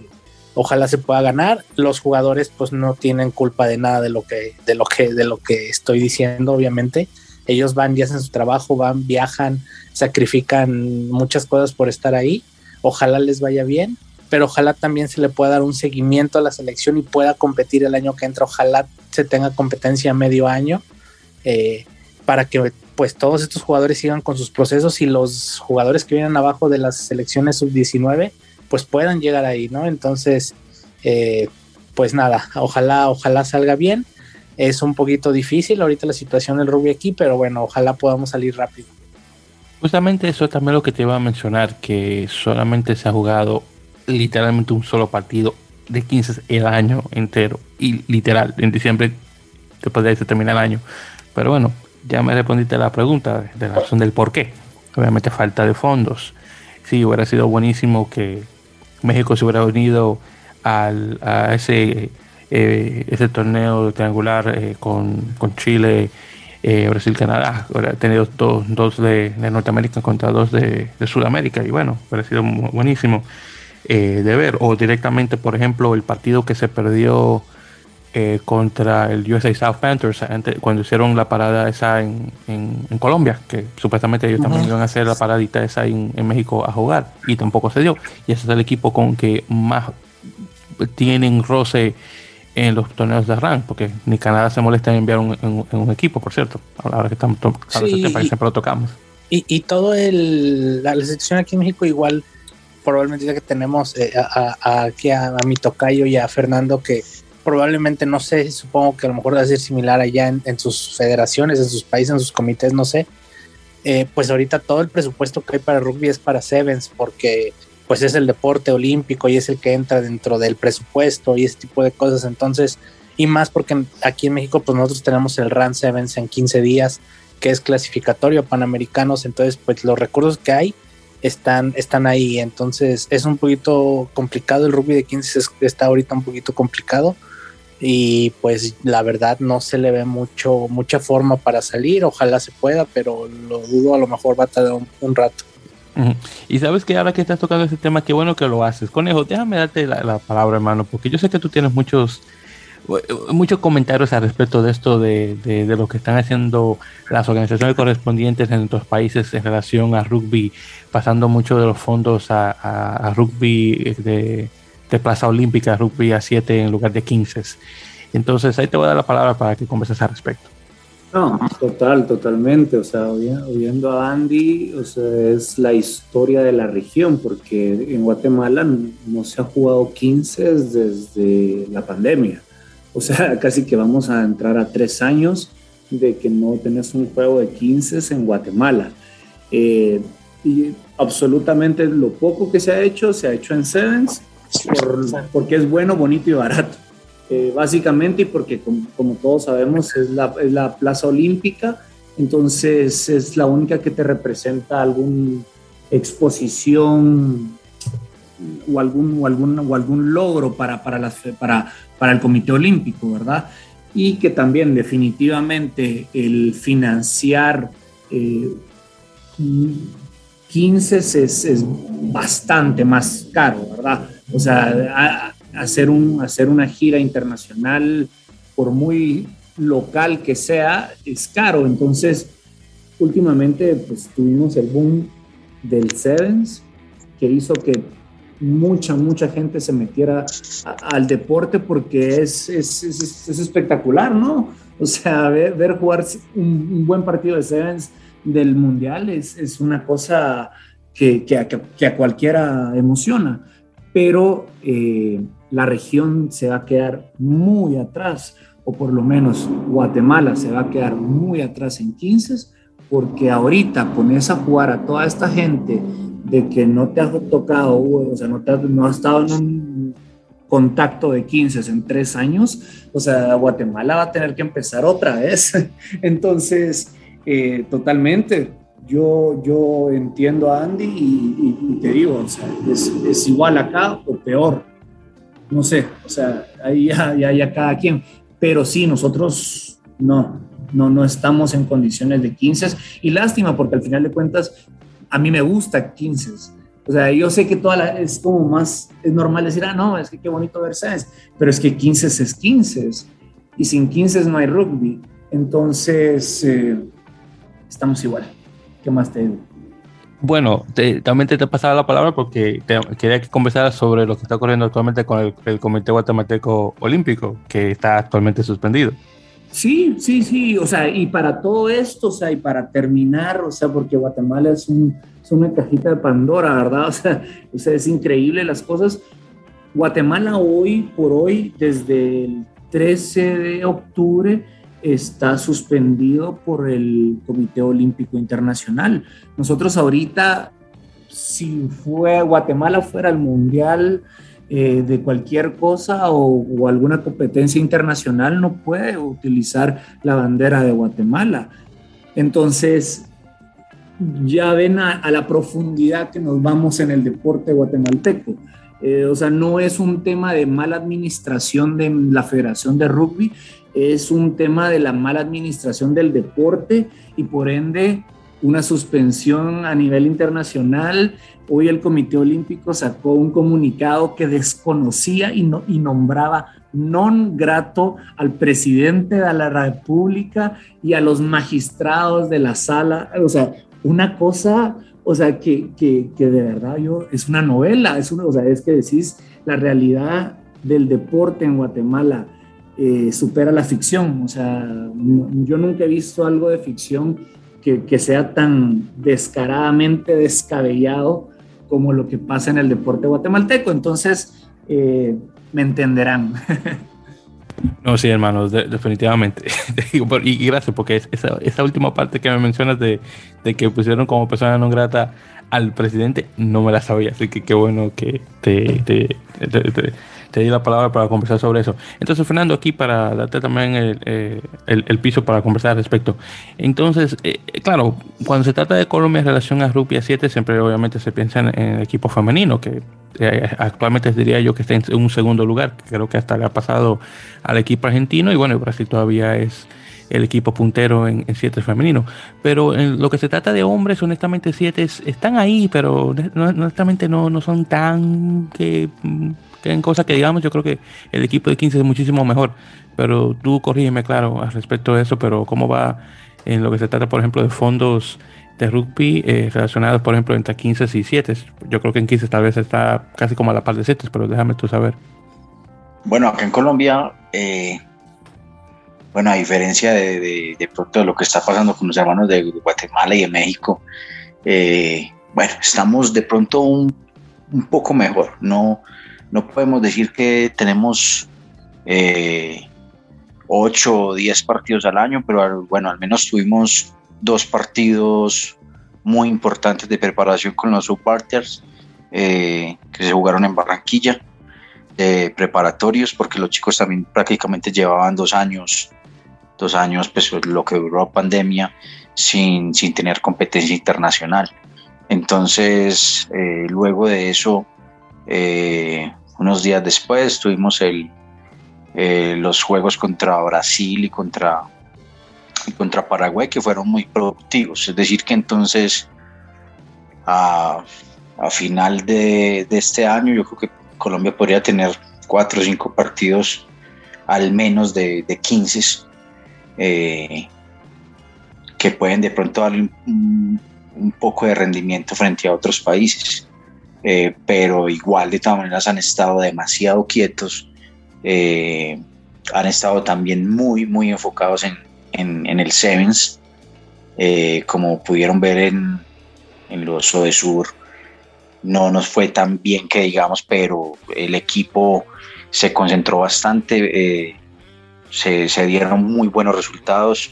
ojalá se pueda ganar. Los jugadores pues no tienen culpa de nada de lo que, de lo que, de lo que estoy diciendo, obviamente. Ellos van y hacen su trabajo, van, viajan, sacrifican muchas cosas por estar ahí. Ojalá les vaya bien, pero ojalá también se le pueda dar un seguimiento a la selección y pueda competir el año que entra. Ojalá se tenga competencia medio año. Eh, para que pues todos estos jugadores sigan con sus procesos y los jugadores que vienen abajo de las selecciones sub-19 pues puedan llegar ahí, ¿no? Entonces, eh, pues nada, ojalá, ojalá salga bien. Es un poquito difícil ahorita la situación del rugby aquí, pero bueno, ojalá podamos salir rápido. Justamente eso es también lo que te iba a mencionar, que solamente se ha jugado literalmente un solo partido de 15 el año entero. Y literal, en diciembre, después de ahí se termina el año. Pero bueno, ya me respondiste la pregunta de la razón del por qué. Obviamente falta de fondos. Sí, hubiera sido buenísimo que México se hubiera unido al, a ese, eh, ese torneo triangular eh, con, con Chile eh, Brasil, Canadá, ha tenido dos, dos de, Norteamérica contra dos de, Sudamérica y bueno, ha sido buenísimo eh, de ver. O directamente, por ejemplo, el partido que se perdió eh, contra el USA South Panthers cuando hicieron la parada esa en, en, Colombia, que supuestamente ellos también iban a hacer la paradita esa en, en México a jugar y tampoco se dio. Y ese es el equipo con que más tienen roce en los torneos de RAN, porque ni Canadá se molesta en enviar un, un, equipo, por cierto, ahora que estamos sí, siempre lo tocamos. Y, y todo el, la, situación aquí en México igual, probablemente ya que tenemos eh, a, aquí a, mi tocayo y a Fernando, que probablemente, no sé, supongo que a lo mejor a ser similar allá en, sus federaciones, en sus países, en sus comités, no sé, eh, pues ahorita todo el presupuesto que hay para rugby es para Sevens, porque pues es el deporte olímpico y es el que entra dentro del presupuesto y ese tipo de cosas. Entonces, y más porque aquí en México, pues nosotros tenemos el RAN Sevens en 15 días, que es clasificatorio a Panamericanos. Entonces, pues los recursos que hay están, están ahí. Entonces, es un poquito complicado. El rugby de 15 está ahorita un poquito complicado. Y pues la verdad no se le ve mucho, mucha forma para salir. Ojalá se pueda, pero lo dudo, a lo mejor va a tardar un rato. Y sabes que ahora que estás tocando ese tema, qué bueno que lo haces. Conejo, déjame darte la, palabra, hermano, porque yo sé que tú tienes muchos muchos comentarios al respecto de esto, de, de, lo que están haciendo las organizaciones correspondientes en otros países en relación a rugby, pasando mucho de los fondos a, a, rugby de, de, plaza olímpica, rugby a 7 en lugar de 15. Entonces ahí te voy a dar la palabra para que converses al respecto. No, total, totalmente. O sea, oyendo a Andy, o sea, es la historia de la región, porque en Guatemala no se ha jugado 15 desde la pandemia. O sea, casi que vamos a entrar a tres años de que no tenés un juego de 15 en Guatemala. Eh, y absolutamente lo poco que se ha hecho, se ha hecho en Sevens, porque es bueno, bonito y barato. Eh, básicamente y porque como, todos sabemos es la, es la, plaza olímpica, entonces es la única que te representa alguna exposición o algún, o algún, o algún logro para, para, las, para, para el Comité Olímpico, ¿verdad? Y que también definitivamente el financiar 15 eh, es, es, bastante más caro, ¿verdad? O sea, hacer, un, hacer una gira internacional, por muy local que sea, es caro. Entonces, últimamente, pues tuvimos el boom del Sevens, que hizo que mucha, mucha gente se metiera al deporte porque es, es, es, espectacular, ¿no? O sea, ver, ver jugar un, buen partido de Sevens del Mundial es, una cosa que, que, a, cualquiera emociona, pero eh, la región se va a quedar muy atrás, o por lo menos Guatemala se va a quedar muy atrás en 15, porque ahorita pones a jugar a toda esta gente de que no te ha tocado, o sea, no, te no has estado en un contacto de 15 en tres años, o sea, Guatemala va a tener que empezar otra vez. Entonces, eh, totalmente, yo, yo entiendo a Andy y, te digo, o sea, es, es, igual acá o peor. No sé, o sea, ahí ya, ya, cada quien, pero sí, nosotros no, no, no estamos en condiciones de 15 y lástima porque al final de cuentas a mí me gusta 15. O sea, yo sé que toda la, es como más, normal decir, ah, no, es que qué bonito ver pero es que 15 es 15 y sin 15 no hay rugby. Entonces, eh, estamos igual. ¿Qué más te digo? Bueno, también te, pasaba la palabra porque quería que conversara sobre lo que está ocurriendo actualmente con el, Comité Guatemalteco Olímpico, que está actualmente suspendido. Sí, sí, sí, o sea, y para todo esto, o sea, y para terminar, o sea, porque Guatemala es, un, es una cajita de Pandora, ¿verdad? O sea, es increíble las cosas. Guatemala hoy por hoy, desde el 13 de octubre, está suspendido por el Comité Olímpico Internacional. Nosotros ahorita, si fue Guatemala fuera el Mundial eh, de cualquier cosa o, alguna competencia internacional, no puede utilizar la bandera de Guatemala. Entonces, ya ven a, la profundidad que nos vamos en el deporte guatemalteco. Eh, o sea, no es un tema de mala administración de la Federación de Rugby, es un tema de la mala administración del deporte y por ende una suspensión a nivel internacional. Hoy el Comité Olímpico sacó un comunicado que desconocía y, no, y nombraba non grato al presidente de la República y a los magistrados de la sala. O sea, una cosa, o sea, que, que, que de verdad yo, es una novela, es una, o sea, es que decís la realidad del deporte en Guatemala eh, supera la ficción. O sea, yo nunca he visto algo de ficción que, sea tan descaradamente descabellado como lo que pasa en el deporte guatemalteco. Entonces, eh, me entenderán. No, sí, hermanos, definitivamente. y, gracias, porque esa, última parte que me mencionas de, de, que pusieron como persona no grata al presidente, no me la sabía. Así que qué bueno que te di la palabra para conversar sobre eso. Entonces, Fernando, aquí para darte también el, eh, piso para conversar al respecto. Entonces, eh, claro, cuando se trata de Colombia en relación a Rugby 7, siempre obviamente se piensa en, el equipo femenino, que eh, actualmente diría yo que está en un segundo lugar, creo que hasta le ha pasado al equipo argentino y bueno, Brasil todavía es el equipo puntero en, siete femenino. Pero en lo que se trata de hombres, honestamente, siete están ahí, pero honestamente no, no son tan que en cosas que digamos, yo creo que el equipo de 15 es muchísimo mejor. Pero tú corrígeme, claro, al respecto de eso, pero ¿cómo va en lo que se trata, por ejemplo, de fondos de rugby eh, relacionados, por ejemplo, entre 15 y 7? Yo creo que en 15 tal vez está casi como a la par de 7, pero déjame tú saber. Bueno, acá en Colombia, eh, bueno, a diferencia de, de, pronto de lo que está pasando con los hermanos de Guatemala y de México, eh, bueno, estamos de pronto un, un poco mejor. No, no podemos decir que tenemos eh, 8 o 10 partidos al año, pero bueno, al menos tuvimos dos partidos muy importantes de preparación con los subparters eh, que se jugaron en Barranquilla, de preparatorios, porque los chicos también prácticamente llevaban dos años, dos años, pues lo que duró la pandemia, sin, sin tener competencia internacional. Entonces, eh, luego de eso, eh, unos días después tuvimos el, eh, los juegos contra Brasil y contra, contra Paraguay que fueron muy productivos. Es decir, que entonces a, final de, este año yo creo que Colombia podría tener cuatro o cinco partidos al menos de, de 15 eh, que pueden de pronto darle un, poco de rendimiento frente a otros países. Eh, pero igual de todas maneras han estado demasiado quietos, eh, han estado también muy, muy enfocados en, en, el Sevens, eh, como pudieron ver en, en los de Sur, no nos fue tan bien que digamos, pero el equipo se concentró bastante, se, se dieron muy buenos resultados,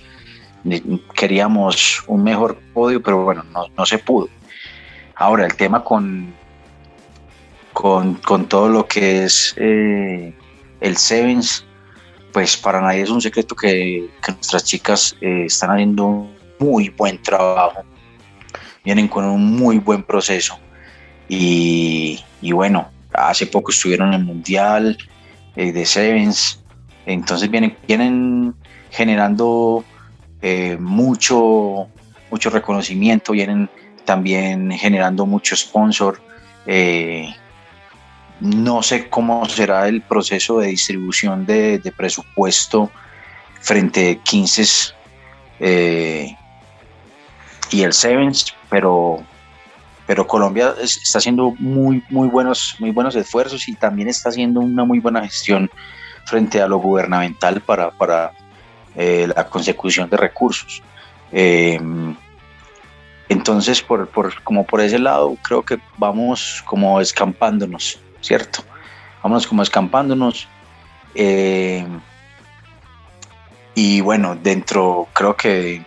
queríamos un mejor podio, pero bueno, no, no se pudo. Ahora, el tema con, con, con todo lo que es eh, el Sevens, pues para nadie es un secreto que, nuestras chicas eh, están haciendo un muy buen trabajo, vienen con un muy buen proceso. Y, y bueno, hace poco estuvieron en el Mundial eh, de Sevens, entonces vienen, vienen generando mucho, mucho reconocimiento, vienen también generando mucho sponsor. No sé cómo será el proceso de distribución de, presupuesto frente a 15 eh, y el Sevens, pero, pero Colombia está haciendo muy, muy, buenos, muy buenos esfuerzos y también está haciendo una muy buena gestión frente a lo gubernamental para, para, eh, la consecución de recursos. Em, entonces, por, como por ese lado, creo que vamos como escampándonos, ¿cierto? Vamos como escampándonos. Em, y bueno, dentro, creo que,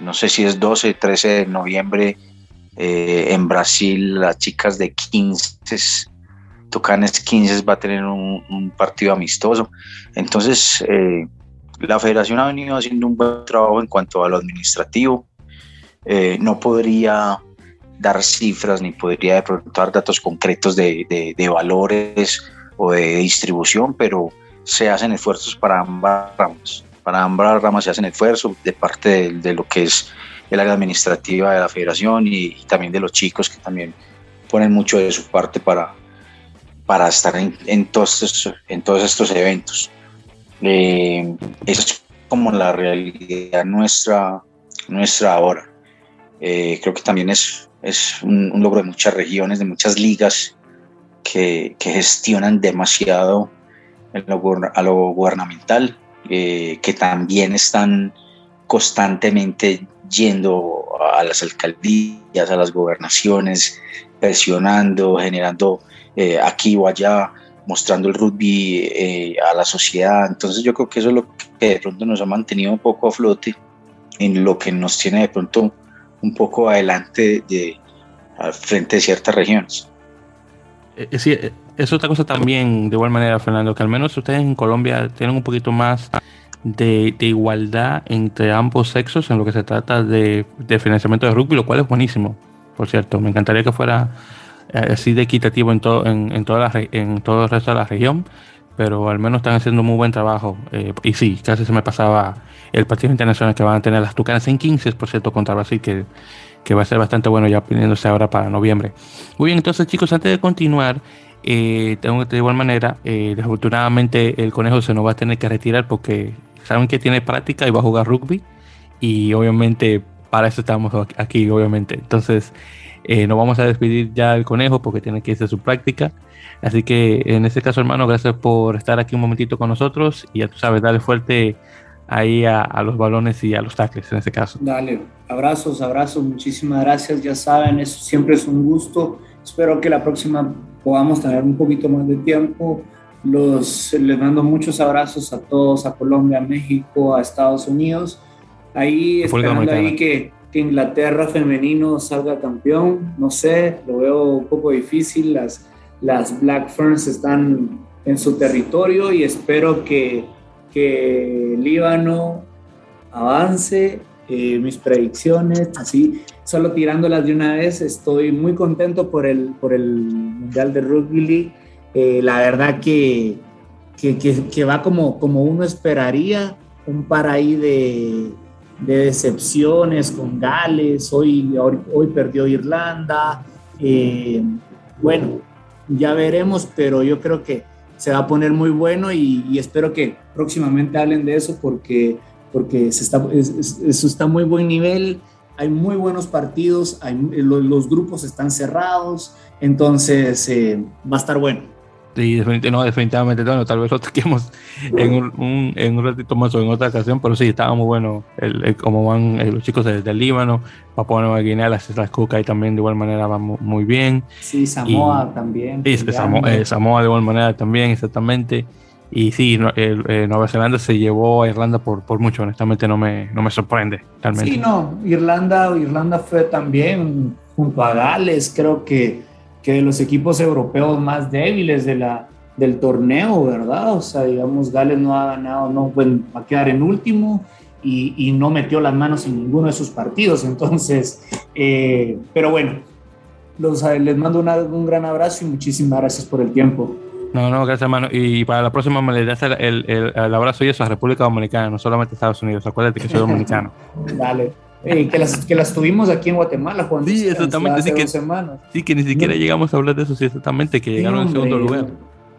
no sé si es 12, 13 de noviembre, eh, en Brasil, las chicas de 15, Tucanes 15 va a tener un, partido amistoso. Entonces, eh, la federación ha venido haciendo un buen trabajo en cuanto a lo administrativo. Eh, no podría dar cifras ni podría de dar datos concretos de, de, valores o de distribución, pero se hacen esfuerzos para ambas ramas. Para ambas ramas se hacen esfuerzos de parte de, lo que es el área administrativa de la federación y, también de los chicos que también ponen mucho de su parte para, para estar en, en, todos, en todos estos eventos. Eh, esa es como la realidad nuestra, nuestra ahora. Eh, creo que también es, es un, logro de muchas regiones, de muchas ligas que, que gestionan demasiado a lo gubernamental, eh, que también están constantemente yendo a las alcaldías, a las gobernaciones, presionando, generando aquí o allá mostrando el rugby eh, a la sociedad. Entonces yo creo que eso es lo que de pronto nos ha mantenido un poco a flote, en lo que nos tiene de pronto un poco adelante de, frente de ciertas regiones. Eh, eh, sí, es otra cosa también, de igual manera, Fernando, que al menos ustedes en Colombia tienen un poquito más de, igualdad entre ambos sexos en lo que se trata de, de financiamiento de rugby, lo cual es buenísimo, por cierto. Me encantaría que fuera eh, así de equitativo en todo, en, en, toda la, en todo el resto de la región, pero al menos están haciendo muy buen trabajo. Eh, y sí, casi se me pasaba el partido internacional que van a tener las Tucanas en 15, por cierto, contra Brasil, que, que va a ser bastante bueno ya poniéndose ahora para noviembre. Muy bien, entonces chicos, antes de continuar, eh, tengo que de igual manera, eh, desafortunadamente el conejo se nos va a tener que retirar porque saben que tiene práctica y va a jugar rugby y obviamente para eso estamos aquí, obviamente. Entonces, eh, nos vamos a despedir ya del conejo porque tiene que irse a su práctica. Así que en este caso, hermano, gracias por estar aquí un momentito con nosotros y ya tú sabes, dale fuerte ahí a, los balones y a los tackles en este caso. Dale, abrazos, abrazos, muchísimas gracias. Ya saben, eso siempre es un gusto. Espero que la próxima podamos tener un poquito más de tiempo. Los, les mando muchos abrazos a todos, a Colombia, a México, a Estados Unidos. Ahí esperando ahí que, que Inglaterra femenino salga campeón. No sé, lo veo un poco difícil. Las, las Black Ferns están en su territorio y espero que, que Líbano avance. Eh, mis predicciones, así, solo tirándolas de una vez, estoy muy contento por el, por el Mundial de Rugby eh, la verdad que, que, que, va como, como uno esperaría, un par ahí de, de decepciones con Gales, hoy, hoy, perdió Irlanda. Eh, bueno, ya veremos, pero yo creo que se va a poner muy bueno y, espero que próximamente hablen de eso porque, porque se está, eso está muy buen nivel, hay muy buenos partidos, los, grupos están cerrados, entonces eh, va a estar bueno. Sí, definitivamente, no, definitivamente no, tal vez lo toquemos en un, en un ratito más o en otra ocasión, pero sí, estaba muy bueno el, como van eh, los chicos del Líbano, Papua Nueva Guinea, las Islas Cook ahí también de igual manera van muy, bien. Sí, Samoa también. Sí, eh, Samoa, de igual manera también, exactamente. Y sí, eh, Nueva Zelanda se llevó a Irlanda por, por mucho, honestamente no me, no me sorprende. Realmente. Sí, no, Irlanda, Irlanda fue también junto a Gales, creo que que de los equipos europeos más débiles de la, del torneo, ¿verdad? O sea, digamos, Gales no ha ganado, no bueno, va a quedar en último y, y, no metió las manos en ninguno de sus partidos. Entonces, eh, pero bueno, los, les mando un gran abrazo y muchísimas gracias por el tiempo. No, no, gracias, hermano. Y para la próxima me le das el, el, el, abrazo y eso a República Dominicana, no solamente Estados Unidos. Acuérdate que soy dominicano. Dale. Eh, que, las, que las tuvimos aquí en Guatemala, Juan. Sí, exactamente. Sí que, sí, que ni siquiera llegamos a hablar de eso, sí, exactamente, que llegaron en segundo lugar.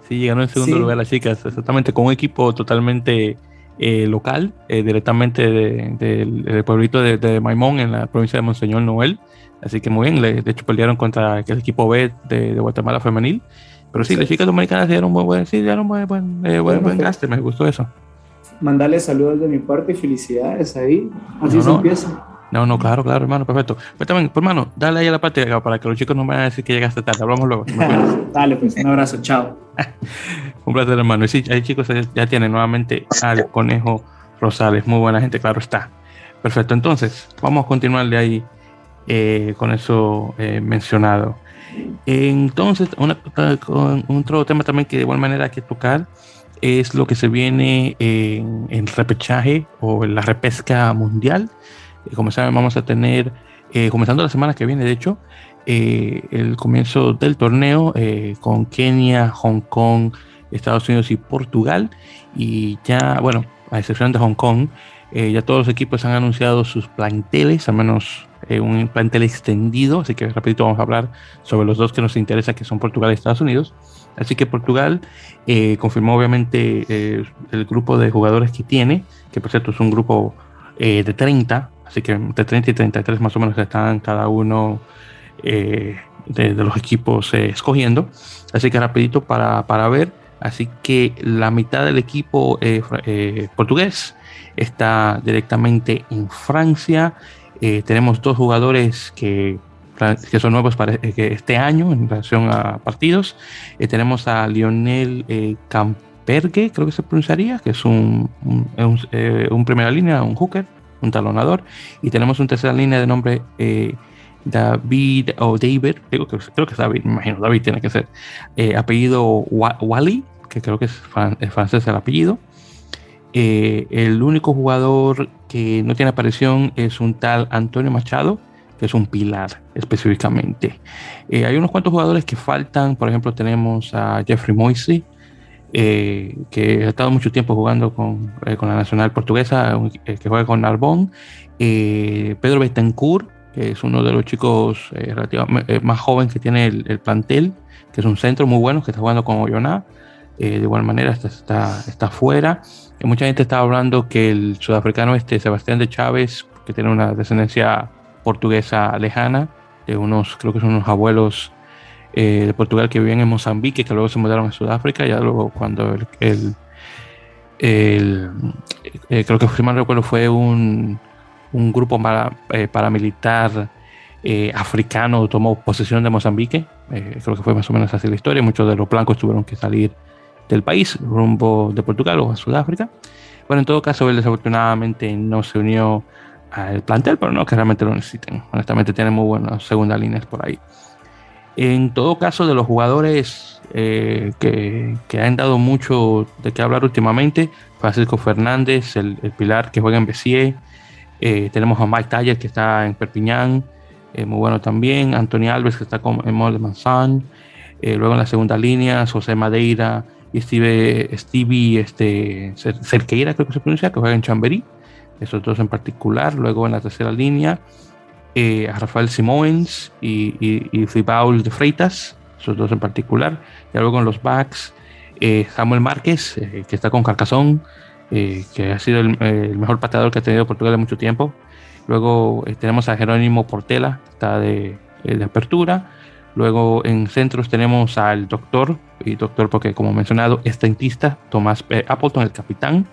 Sí, llegaron en segundo lugar las chicas, exactamente, con un equipo totalmente eh, local, eh, directamente del pueblito de, de, Maimón, en la provincia de Monseñor Noel. Así que muy bien, de hecho pelearon contra el equipo B de, Guatemala femenil. Pero sí, las chicas dominicanas dieron buen, sí, dieron buen, buen, buen, buen gaste, me gustó eso. mandarle saludos de mi parte y felicidades ahí. Así se empieza. No, no, claro, claro, hermano, perfecto. Pues también, pues, hermano, dale ahí a la parte para que los chicos no me vayan a decir que llegaste tarde. Hablamos luego. dale, pues, un abrazo, chao. un placer, hermano. Y sí, ahí chicos ya tienen nuevamente al conejo Rosales. Muy buena gente, claro está. Perfecto, entonces, vamos a continuar de ahí eh, con eso eh, mencionado. Entonces, una, otro tema también que de igual manera hay que tocar es lo que se viene en, el repechaje o en la repesca mundial. Como saben, vamos a tener, eh, comenzando la semana que viene, de hecho, eh, el comienzo del torneo eh, con Kenia, Hong Kong, Estados Unidos y Portugal. Y ya, bueno, a excepción de Hong Kong, ya todos los equipos han anunciado sus planteles, al menos un plantel extendido. Así que rapidito vamos a hablar sobre los dos que nos interesa, que son Portugal y Estados Unidos. Así que Portugal confirmó obviamente el grupo de jugadores que tiene, que por cierto es un grupo de 30, Así que entre 30 y 33 más o menos están cada uno eh, de, los equipos eh, escogiendo. Así que rapidito para, para, ver. Así que la mitad del equipo eh, portugués está directamente en Francia. tenemos dos jugadores que, que son nuevos para este año en relación a partidos. tenemos a Lionel Campergue, creo que se pronunciaría, que es un, un primera línea, un hooker un talonador. Y tenemos un tercera línea de nombre eh, David o David, creo que, creo que es David, me imagino, David tiene que ser. Eh, apellido Wally, que creo que es, francés el apellido. Eh, el único jugador que no tiene aparición es un tal Antonio Machado, que es un pilar específicamente. hay unos cuantos jugadores que faltan, por ejemplo tenemos a Jeffrey Moisey, eh, que ha estado mucho tiempo jugando con, eh, con la nacional portuguesa, eh, que juega con Narbonne. Pedro Betancourt, que es uno de los chicos relativamente más jóvenes que tiene el, plantel, que es un centro muy bueno, que está jugando con Oyonà. de igual manera está, está, está fuera. mucha gente está hablando que el sudafricano este, Sebastián de Chávez, que tiene una descendencia portuguesa lejana, de unos, creo que son unos abuelos eh, de Portugal que vivían en Mozambique, que luego se mudaron a Sudáfrica, ya luego cuando el, eh, creo que si mal recuerdo fue un, un grupo eh, paramilitar africano tomó posesión de Mozambique, creo que fue más o menos así la historia, muchos de los blancos tuvieron que salir del país rumbo de Portugal o a Sudáfrica. Bueno, en todo caso, él desafortunadamente no se unió al plantel, pero no que realmente lo necesiten. Honestamente, tiene muy buenas segundas líneas por ahí. En todo caso, de los jugadores eh, que, han dado mucho de qué hablar últimamente, Francisco Fernández, el, pilar que juega en Bessier, eh, tenemos a Mike Taller que está en Perpiñán, eh, muy bueno también, Antonio Alves que está con, en Mol de luego en la segunda línea, José Madeira y Steve, Stevie este, Cerqueira, creo que se pronuncia, que juega en Chamberí, esos dos en particular, luego en la tercera línea. Eh, a Rafael Simons y, y, de Freitas, esos dos en particular. Y luego con los backs, eh, Samuel Márquez, eh, que está con Carcasón, que ha sido el, mejor pateador que ha tenido Portugal en mucho tiempo. Luego tenemos a Jerónimo Portela, está de, de, apertura. Luego en centros tenemos al doctor, y doctor porque como mencionado es dentista, Tomás Appleton, el capitán.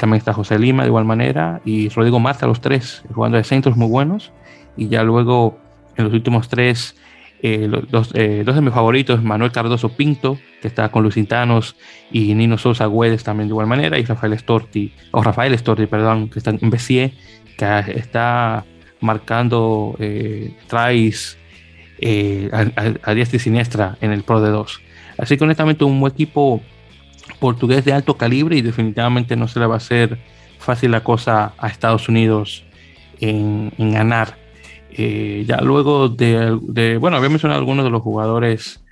también está José Lima de igual manera y Rodrigo Marta, los tres jugando de centros muy buenos y ya luego en los últimos tres, eh, eh, dos de mis favoritos, Manuel Cardoso Pinto, que está con Lucintanos, y Nino Sosa Güedes también de igual manera, y Rafael Storti, o Rafael Storti, perdón, que está en Bessier, que está marcando eh, tries eh, a, a, diestra y siniestra en el Pro de 2. Así que honestamente un equipo portugués de alto calibre y definitivamente no se le va a hacer fácil la cosa a Estados Unidos en ganar eh, ya luego de, bueno, había mencionado algunos de los jugadores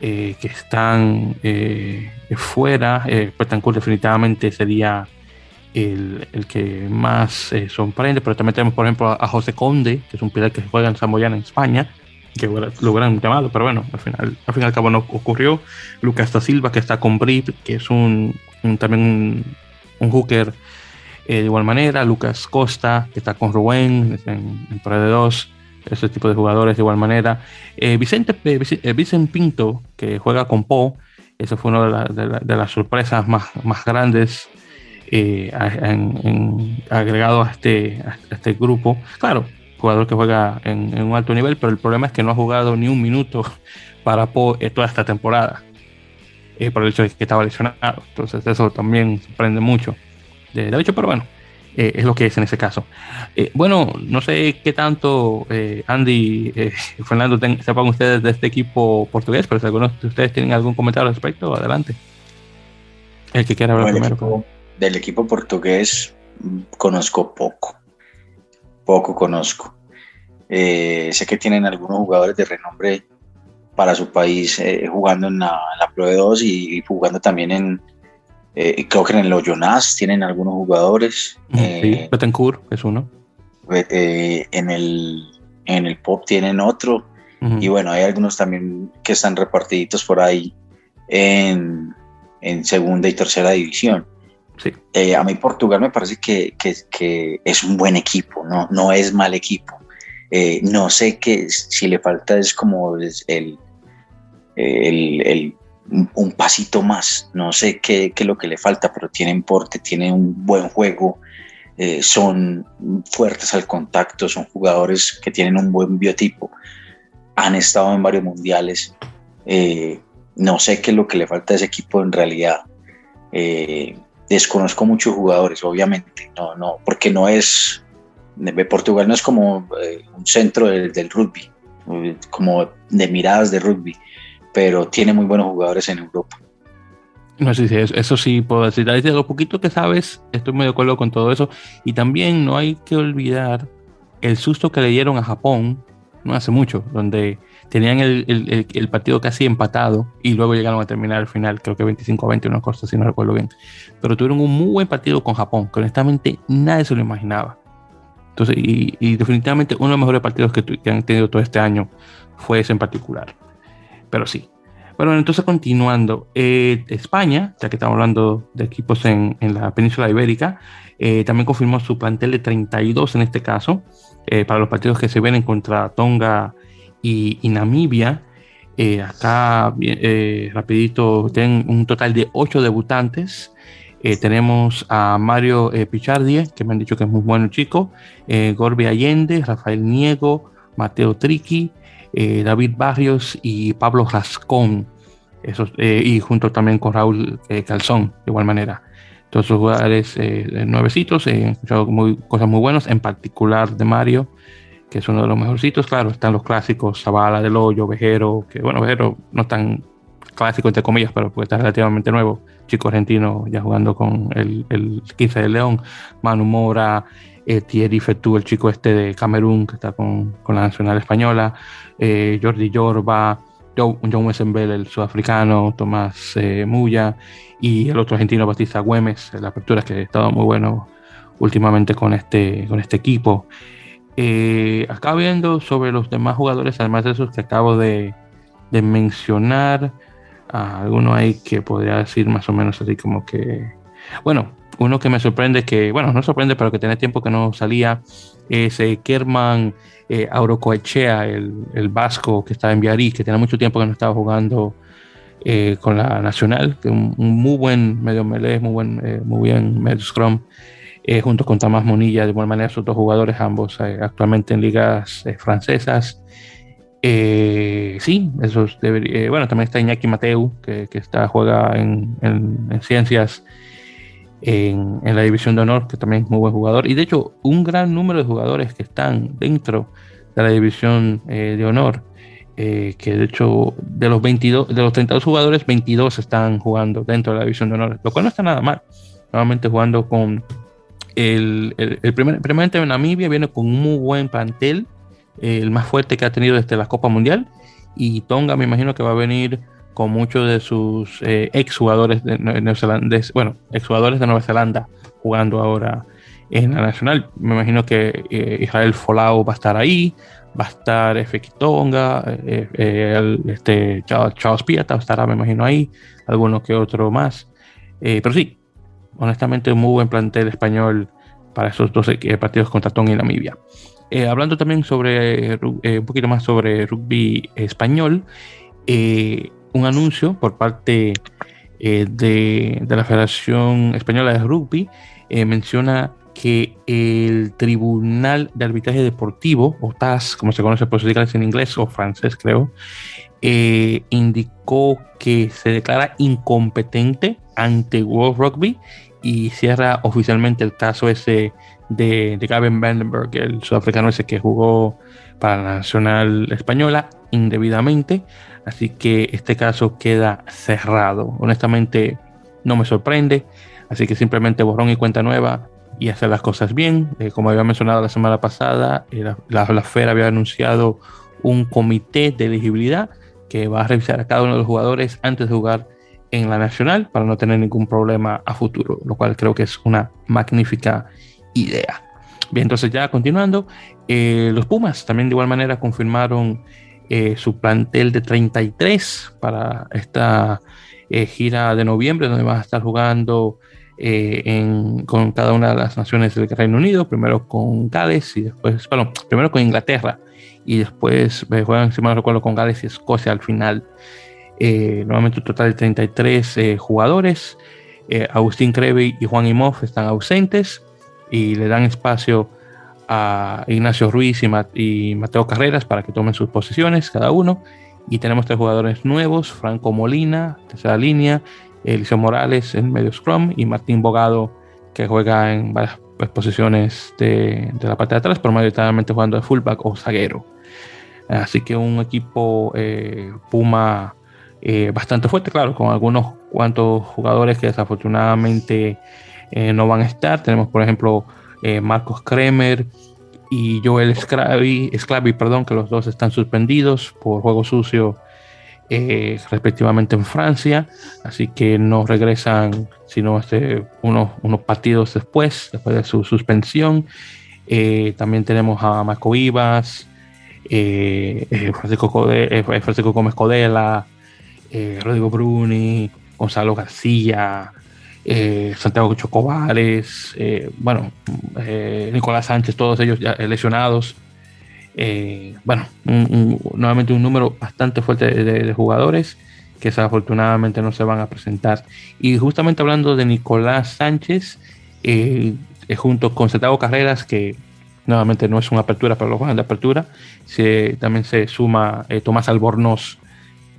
eh, que están eh, fuera. Eh, definitivamente sería el, el que más sorprende, pero también tenemos, por ejemplo, a, José Conde, que es un pilar que juega en Samoyana, en España, que lo hubieran llamado, pero bueno, al final, al fin y al cabo no ocurrió. Lucas da Silva, que está con Brip, que es un, también un, un hooker eh, de igual manera, Lucas Costa, que está con Rubén en, en de 2, ese tipo de jugadores de igual manera. Eh, Vicente, eh, Vicente Pinto, que juega con Po, eso fue una de, las sorpresas más, más grandes agregado a este, este grupo. Claro, jugador que juega en, un alto nivel, pero el problema es que no ha jugado ni un minuto para toda esta temporada. por el hecho de que estaba lesionado. Entonces eso también sorprende mucho. De, de hecho, pero bueno, eh, es lo que es en ese caso. Eh, bueno, no sé qué tanto eh, Andy, Fernando, sepan ustedes de este equipo portugués, pero si algunos de ustedes tienen algún comentario al respecto, adelante. El que quiera hablar primero. del equipo portugués mm, conozco poco, poco conozco. sé que tienen algunos jugadores de renombre para su país jugando en la, Pro 2 y jugando también en, eh, creo que en el Oyonaz tienen algunos jugadores. Sí, eh, Betancourt es uno. Eh, en, el, en el Pop tienen otro. Y bueno, hay algunos también que están repartiditos por ahí en, en segunda y tercera división. Sí. a mí Portugal me parece que, que, que, es un buen equipo, no, no es mal equipo. no sé que si le falta es como el, el, el un pasito más. No sé qué, es lo que le falta, pero tienen porte, tienen un buen juego, eh, son fuertes al contacto, son jugadores que tienen un buen biotipo, han estado en varios mundiales. Eh, no sé qué es lo que le falta a ese equipo en realidad. Eh, desconozco muchos jugadores, obviamente, no, no, porque no es, Portugal no es como un centro del rugby, como de miradas de rugby pero tiene muy buenos jugadores en Europa. No sé si eso, sí puedo decir. De lo poquito que sabes, estoy muy de acuerdo con todo eso. Y también no hay que olvidar el susto que le dieron a Japón no hace mucho, donde tenían el, partido casi empatado y luego llegaron a terminar al final, creo que 25 a 20, una cosa si no recuerdo bien. Pero tuvieron un muy buen partido con Japón, que honestamente nadie se lo imaginaba. Entonces, y, definitivamente uno de los mejores partidos que, que han tenido todo este año fue ese en particular pero sí. Bueno, entonces continuando, eh, España, ya que estamos hablando de equipos en, la península ibérica, eh, también confirmó su plantel de 32 en este caso, eh, para los partidos que se vienen contra Tonga y, Namibia. acá, rapidito, tienen un total de 8 debutantes. tenemos a Mario Pichardi, que me han dicho que es muy bueno chico, Gorbe Allende, Rafael Niego, Mateo Triqui, eh, David Barrios y Pablo Rascón, esos, eh, y junto también con Raúl eh, Calzón, de igual manera. Todos esos jugadores nuevecitos, he escuchado cosas muy buenas, en particular de Mario, que es uno de los mejorcitos. Claro, están los clásicos, Zavala del Hoyo, Vejero, que bueno, Vejero no es tan clásico entre comillas, pero porque está relativamente nuevo. Chico argentino ya jugando con el, el 15 de León, Manu Mora, eh, Thierry el chico este de Camerún, que está con, con la Nacional Española, eh, Jordi Yorba, John, John el sudafricano, Tomás eh, Muya y el otro argentino, Batista Güemes, la apertura que ha estado muy bueno últimamente con este, con este equipo. acá viendo sobre los demás jugadores, además de esos que acabo de, de mencionar, alguno hay que podría decir más o menos así como que, bueno, uno que me sorprende, que, bueno, no sorprende, pero que tiene tiempo que no salía, es eh, Kerman eh, Aurocoechea, el, el, vasco que está en Viarí, que tiene mucho tiempo que no estaba jugando eh, con la Nacional, que un, un, muy buen medio melee, muy, buen, eh, muy bien medio scrum, junto con Tomás Monilla, de buena manera, sus dos jugadores, ambos actualmente en ligas francesas. sí, eso debería, bueno, también está Iñaki Mateu, que, que está, juega en, en, en ciencias en, la división de honor, que también es muy buen jugador. Y de hecho, un gran número de jugadores que están dentro de la división eh, de honor, eh, que de hecho de los 22, de los 32 jugadores, 22 están jugando dentro de la división de honor, lo cual no está nada mal. Nuevamente jugando con el, el, primer, primeramente Namibia viene con un muy buen plantel, el más fuerte que ha tenido desde la Copa Mundial. Y Tonga me imagino que va a venir con muchos de sus eh, ex jugadores de Nueva bueno, ex jugadores de Nueva Zelanda jugando ahora en la nacional. Me imagino que eh, Israel Folau va a estar ahí, va a estar Efe Tonga, eh, este, Charles Piata estará, me imagino, ahí, alguno que otro más. pero sí, honestamente, un muy buen plantel español para esos dos partidos contra Tonga y Namibia. hablando también sobre un poquito más sobre rugby español, un anuncio por parte eh, de, la Federación Española de Rugby eh, menciona que el Tribunal de Arbitraje Deportivo, o TAS, como se conoce por sus siglas en inglés o francés, creo, eh, indicó que se declara incompetente ante World Rugby y cierra oficialmente el caso ese de, de Gavin Vandenberg, el sudafricano ese que jugó para la Nacional Española indebidamente. Así que este caso queda cerrado. Honestamente, no me sorprende. Así que simplemente borrón y cuenta nueva y hacer las cosas bien. Eh, como había mencionado la semana pasada, la, la, FER había anunciado un comité de elegibilidad que va a revisar a cada uno de los jugadores antes de jugar en la nacional para no tener ningún problema a futuro, lo cual creo que es una magnífica idea. Bien, entonces ya continuando, eh, los Pumas también de igual manera confirmaron eh, su plantel de 33 para esta eh, gira de noviembre, donde van a estar jugando con cada una de las naciones del Reino Unido, primero con Gales y después, primero con Inglaterra y después juegan, si mal recuerdo, con Gales y Escocia al final. nuevamente un total de 33 jugadores. Agustín Creve y Juan Imhoff están ausentes y le dan espacio a Ignacio Ruiz y, Mateo Carreras para que tomen sus posiciones cada uno. Y tenemos tres jugadores nuevos, Franco Molina, tercera línea, Eliseo Morales en medio scrum y Martín Bogado que juega en varias posiciones de, la parte de atrás, pero mayoritariamente jugando de fullback o zaguero. Así que un equipo eh, Puma eh, bastante fuerte, claro, con algunos cuantos jugadores que desafortunadamente eh, no van a estar. Tenemos, por ejemplo, eh, Marcos Kremer y Joel Sclavi, perdón, que los dos están suspendidos por juego sucio eh, respectivamente en Francia, así que no regresan sino este, unos, unos partidos después, después de su suspensión. también tenemos a Marco Vivas, Francisco, Francisco Gómez Codela, Rodrigo Bruni, Gonzalo García, eh, Santiago Chocobales, eh, bueno, eh, Nicolás Sánchez, todos ellos ya lesionados. bueno, nuevamente un número bastante fuerte de, jugadores que desafortunadamente no se van a presentar. Y justamente hablando de Nicolás Sánchez, junto con Santiago Carreras, que nuevamente no es una apertura, pero lo juegan de apertura, se, también se suma Tomás Albornoz,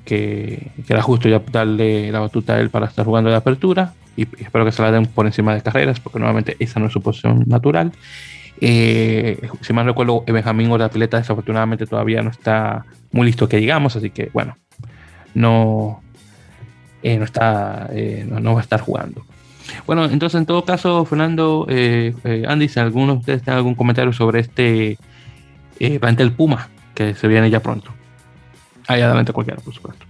que, que, era justo ya darle la batuta a él para estar jugando de apertura y espero que se la den por encima de carreras, porque nuevamente esa no es su posición natural. Eh, si mal recuerdo, Benjamín o la atleta desafortunadamente todavía no está muy listo que digamos, así que bueno, no, eh, no está, eh, no, va a estar jugando. Bueno, entonces en todo caso, Fernando, Andy, si alguno de ustedes tiene algún comentario sobre este plantel Puma que se viene ya pronto. Ahí adelante cualquiera, por supuesto.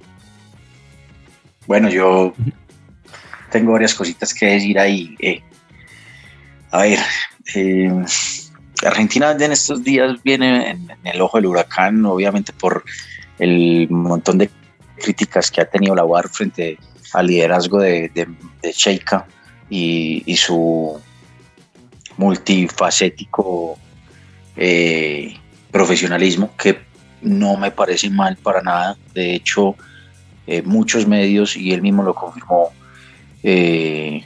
Bueno, yo tengo varias cositas que decir ahí. Eh. a ver, eh, Argentina en estos días viene en, el ojo del huracán, obviamente por el montón de críticas que ha tenido la UAR frente al liderazgo de, Sheikha y, su multifacético eh, profesionalismo, que no me parece mal para nada. De hecho, muchos medios, y él mismo lo confirmó, eh,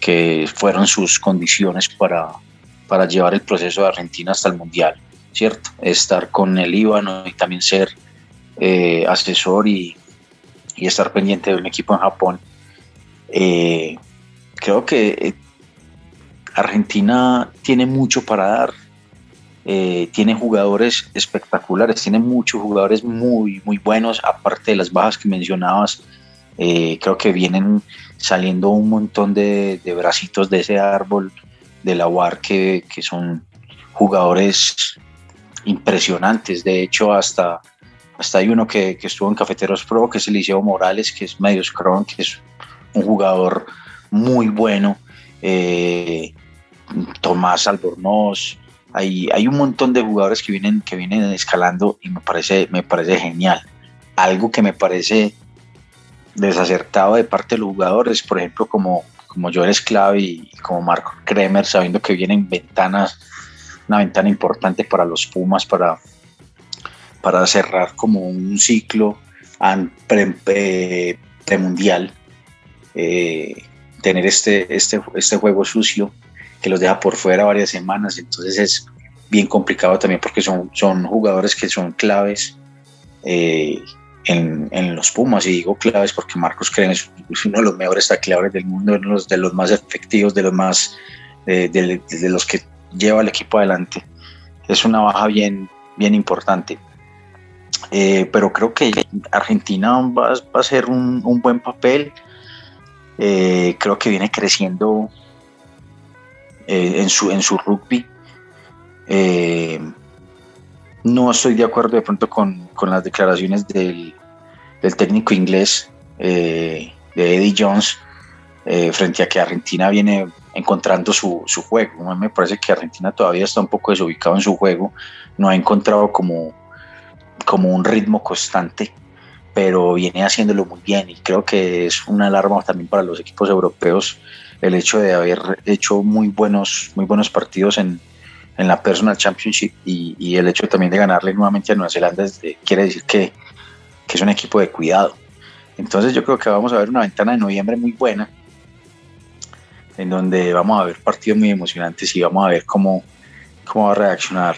que fueron sus condiciones para, para llevar el proceso de Argentina hasta el Mundial, ¿cierto? Estar con el Líbano y también ser eh, asesor y, y, estar pendiente de un equipo en Japón. Eh, creo que Argentina tiene mucho para dar, tiene jugadores espectaculares, tiene muchos jugadores muy, muy buenos, aparte de las bajas que mencionabas, creo que vienen saliendo un montón de, de bracitos de ese árbol de la UAR que, son jugadores impresionantes. De hecho, hasta, hasta hay uno que, que, estuvo en Cafeteros Pro, que es Eliseo Morales, que es medio scrum, que es un jugador muy bueno. Eh, Tomás Albornoz. Hay, hay un montón de jugadores que vienen, que vienen escalando y me parece, me parece genial. Algo que me parece desacertado de parte de los jugadores, por ejemplo, como, como Joel Esclave y como Marco Kremer, sabiendo que vienen ventanas, una ventana importante para los Pumas, para, para cerrar como un ciclo premundial. tener este, este, este juego sucio que los deja por fuera varias semanas, entonces es bien complicado también porque son, son jugadores que son claves en, los Pumas, y digo claves porque Marcos Creen es uno de los mejores tacleadores del mundo, uno de los, de los más efectivos, de los más de, los que lleva el equipo adelante. Es una baja bien, bien importante. Eh, pero creo que Argentina va, va a ser un, un buen papel. Eh, creo que viene creciendo eh, en, su, en su rugby. no estoy de acuerdo de pronto con, con las declaraciones del, del técnico inglés de Eddie Jones frente a que Argentina viene encontrando su, su juego. Me parece que Argentina todavía está un poco desubicado en su juego, no ha encontrado como, como un ritmo constante, pero viene haciéndolo muy bien y creo que es una alarma también para los equipos europeos el hecho de haber hecho muy buenos, muy buenos partidos en, en la Personal Championship y, y, el hecho también de ganarle nuevamente a Nueva Zelanda quiere decir que, que es un equipo de cuidado. Entonces yo creo que vamos a ver una ventana de noviembre muy buena en donde vamos a ver partidos muy emocionantes y vamos a ver cómo, cómo va a reaccionar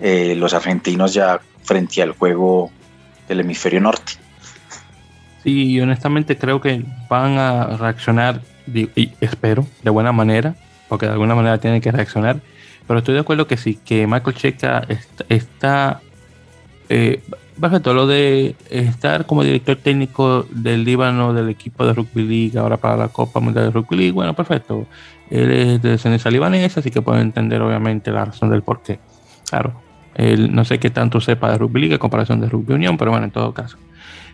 eh, los argentinos ya frente al juego del hemisferio norte. Sí, honestamente creo que van a reaccionar, y espero, de buena manera, porque de alguna manera tienen que reaccionar, pero estoy de acuerdo que sí, que Michael Checa está eh, Perfecto, lo de estar como director técnico del Líbano del equipo de Rugby League ahora para la Copa Mundial de Rugby League, bueno, perfecto. Él es de descendencia libanesa, así que puede entender obviamente la razón del por qué. Claro, él no sé qué tanto sepa de Rugby League a comparación de Rugby Unión, pero bueno, en todo caso.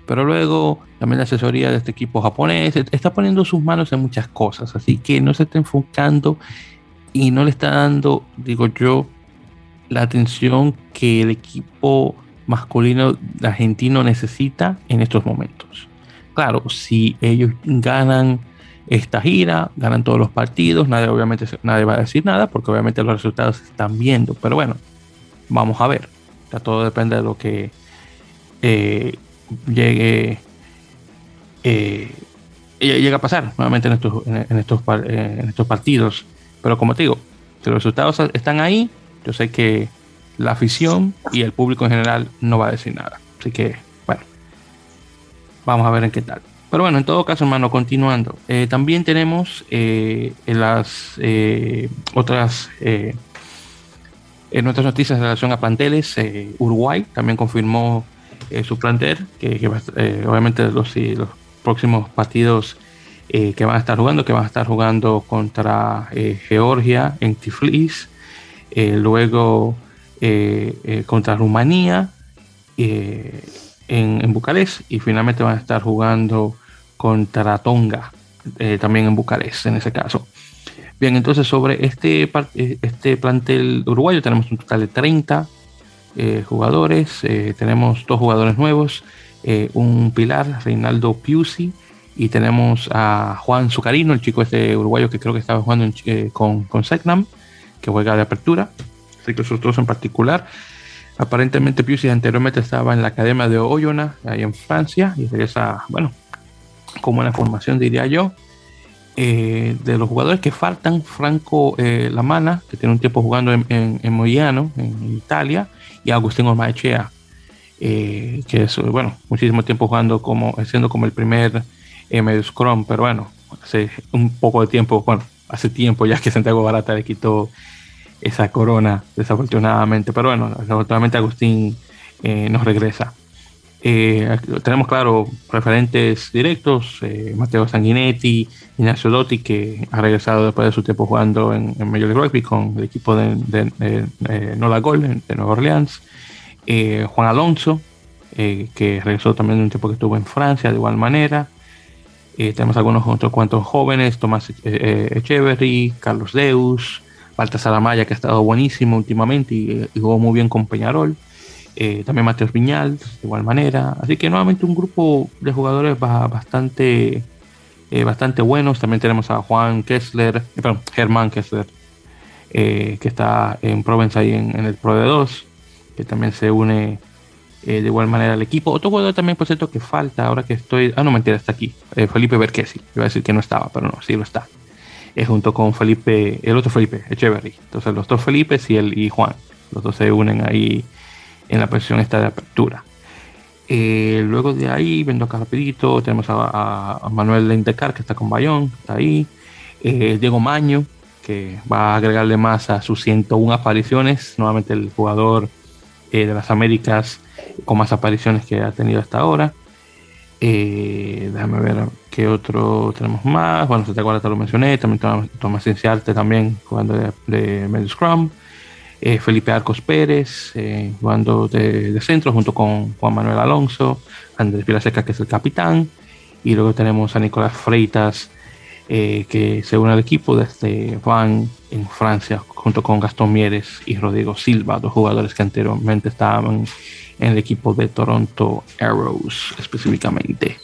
Pero luego también la asesoría de este equipo japonés está poniendo sus manos en muchas cosas, así que no se está enfocando y no le está dando, digo yo, la atención que el equipo masculino argentino necesita en estos momentos. Claro, si ellos ganan esta gira, ganan todos los partidos, nadie obviamente nadie va a decir nada porque obviamente los resultados se están viendo, pero bueno, vamos a ver. todo depende de lo que eh, llegue eh, llega a pasar nuevamente en estos, en, estos, en estos partidos. Pero como te digo, si los resultados están ahí, yo sé que la afición y el público en general no va a decir nada. Así que, bueno, vamos a ver en qué tal. Pero bueno, en todo caso, hermano, continuando. Eh, también tenemos eh, en las eh, otras en nuestras noticias en relación a planteles. Uruguay también confirmó su plantel, que, obviamente los, los próximos partidos que van a estar jugando, que van a estar jugando contra Georgia en Tiflis. luego eh, eh, contra Rumanía eh, en, Bucarest y finalmente van a estar jugando contra Tonga también en Bucarest en ese caso. Bien, entonces sobre este, este plantel uruguayo tenemos un total de 30 jugadores, tenemos dos jugadores nuevos, un pilar, Reinaldo Piusi, y tenemos a Juan Zucarino, el chico este uruguayo que creo que estaba jugando con, con que juega de apertura esos dos en particular. Aparentemente Piusi anteriormente estaba en la Academia de Oyonnax, ahí en Francia, y esa, bueno, como una formación diría yo. Eh, de los jugadores que faltan, Franco eh, Lamana, que tiene un tiempo jugando en, en, Moyano, en Italia, y Agustín Ormaechea, eh, que es, bueno, muchísimo tiempo jugando como, siendo como el primer medio scrum, pero bueno, hace un poco de tiempo, bueno, hace tiempo ya que Santiago Barata le quitó esa corona, desafortunadamente. Pero bueno, desafortunadamente Agustín eh, nos regresa. Eh, tenemos, claro, referentes directos, eh, Mateo Sanguinetti, Ignacio Dotti, que ha regresado después de su tiempo jugando en, en Major League Rugby con el equipo de, Nola Gol de Nueva Orleans. Juan Alonso, que regresó también de un tiempo que estuvo en Francia de igual manera. tenemos algunos otros cuantos jóvenes, Tomás Echeverry, Carlos Deus, Baltasar Amaya, que ha estado buenísimo últimamente y, jugó muy bien con Peñarol. Eh, también Mateos Viñal, de igual manera. Así que nuevamente un grupo de jugadores bastante, eh, bastante buenos. También tenemos a Juan Kessler, eh, perdón, Germán Kessler, que está en Provence ahí en, el Pro de 2, que también se une de igual manera el equipo. Otro jugador también, por cierto, que falta ahora que estoy. Ah, no, mentira, está aquí. Felipe Berquesi. Iba a decir que no estaba, pero no, sí lo está. Junto con Felipe, el otro Felipe, Echeverry. Entonces, los dos Felipes y, el, y Juan. Los dos se unen ahí en la posición esta de apertura. Eh, luego de ahí, viendo acá rapidito, tenemos a, Manuel Lentecar, que está con Bayón, está ahí. Eh, Diego Maño, que va a agregarle más a sus 101 apariciones. Nuevamente el jugador eh, de las Américas con más apariciones que ha tenido hasta ahora. Déjame ver qué otro tenemos más. Bueno, se te acuerdas, te lo mencioné. También Tomás Cienciarte también jugando de, de medio scrum. Eh, Felipe Arcos Pérez eh, jugando de, centro junto con Juan Manuel Alonso, Andrés Vilaseca que es el capitán, y luego tenemos a Nicolás Freitas eh, que se une al equipo desde Van en Francia junto con Gastón Mieres y Rodrigo Silva, dos jugadores que anteriormente estaban en el equipo de Toronto Arrows específicamente.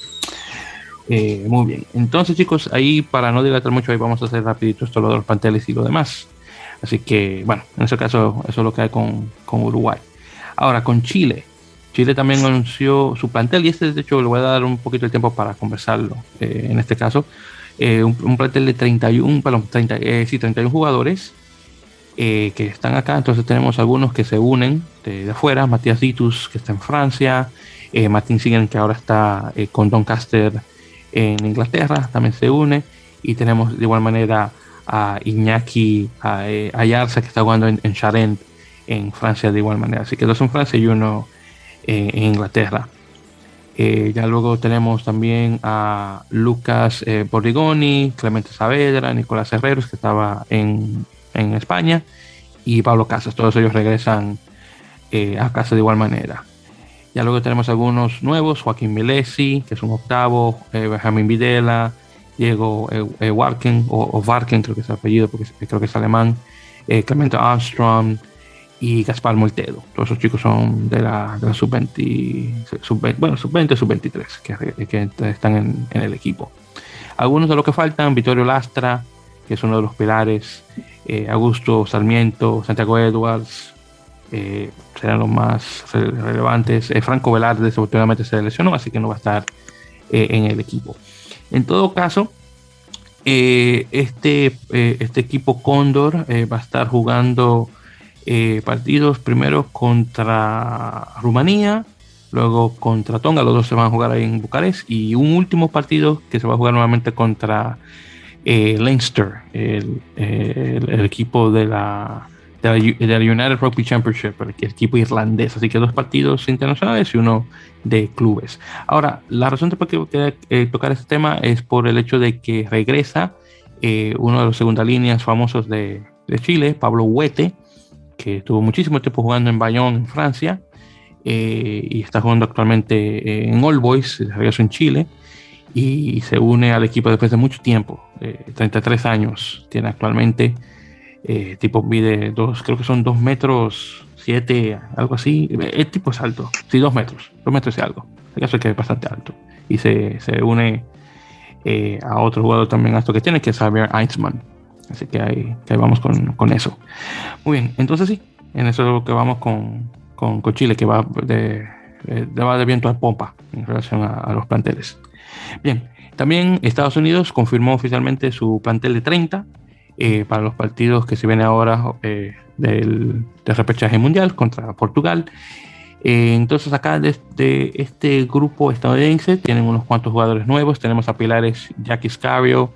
muy bien, entonces chicos, ahí para no dilatar mucho, ahí vamos a hacer rapidito esto lo de los panteles y lo demás. Así que, bueno, en ese caso, eso es lo que hay con, Uruguay. Ahora, con Chile. Chile también anunció su plantel y este, de hecho, le voy a dar un poquito de tiempo para conversarlo eh, en este caso. Eh, un, plantel de 31, perdón, 30, eh, sí, 31 jugadores que están acá. Entonces tenemos algunos que se unen de, afuera. Matías Ditus, que está en Francia. Martín Siguen, que ahora está con Doncaster en Inglaterra, también se une. Y tenemos de igual manera a Iñaki a, eh, Ayarza, que está jugando en, en en Francia de igual manera. Así que dos en Francia y uno eh, en Inglaterra. Eh, ya luego tenemos también a Lucas Borrigoni, Clemente Saavedra, Nicolás Herreros, que estaba en, en, España, y Pablo Casas. Todos ellos regresan a casa de igual manera. Ya luego tenemos algunos nuevos, Joaquín Milesi, que es un octavo, Benjamín Videla, Diego eh, eh, Warken, o, Varken, creo que es el apellido, porque creo que es alemán, eh, Clemente Armstrong y Gaspar Moltedo. Todos esos chicos son de la, de la sub-20, sub bueno, sub-20, sub-23, que, que, están en, en, el equipo. Algunos de los que faltan, Vittorio Lastra, que es uno de los pilares, eh, Augusto Sarmiento, Santiago Edwards, serán los más relevantes. Franco Velarde desafortunadamente se lesionó, así que no va a estar en el equipo. En todo caso, eh, este, eh, este equipo Cóndor eh, va a estar jugando partidos primero contra Rumanía, luego contra Tonga, los dos se van a jugar ahí en Bucarest, y un último partido que se va a jugar nuevamente contra Leinster, el, equipo de la, de la, United Rugby Championship, el, equipo irlandés. Así que dos partidos internacionales y uno de clubes. Ahora, la razón por qué quiero eh, tocar este tema es por el hecho de que regresa eh, uno de los segunda líneas famosos de, de, Chile, Pablo Huete, que estuvo muchísimo tiempo jugando en Bayonne, en Francia, eh, y está jugando actualmente en All Boys, regreso en Chile, y se une al equipo después de mucho tiempo, 33 años tiene actualmente. Eh, tipo mide dos, creo que son dos metros siete, algo así. El tipo es alto, sí, dos metros, dos metros y algo. El caso es que es bastante alto. Y se, se une eh, a otro jugador también alto que tiene, que es Javier Eitzman. Así que ahí, que vamos con, con, eso. Muy bien, entonces sí, en eso es lo que vamos con, con, Chile, que va de, de, va de viento a pompa en relación a los planteles. Bien, también Estados Unidos confirmó oficialmente su plantel de 30 eh, para los partidos que se vienen ahora eh, del, repechaje mundial contra Portugal. Eh, entonces acá de este, este, grupo estadounidense tienen unos cuantos jugadores nuevos. Tenemos a pilares Jackie Scario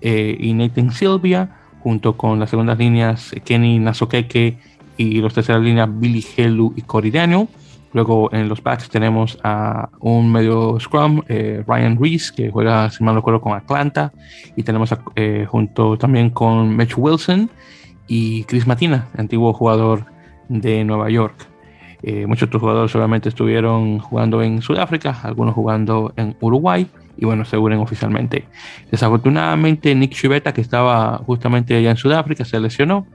y Nathan Silvia, junto con las segundas líneas Kenny Nasokeke y los terceras líneas Billy Helu y Cory Daniel. Luego en los backs tenemos a un medio scrum, eh, Ryan Reese, que juega, si mal recuerdo, con Atlanta. Y tenemos eh, junto también con Mitch Wilson y Chris Matina, antiguo jugador de Nueva York. Eh, muchos otros jugadores obviamente estuvieron jugando en Sudáfrica, algunos jugando en Uruguay y bueno, se oficialmente. Desafortunadamente Nick Chivetta, que estaba justamente allá en Sudáfrica, se lesionó,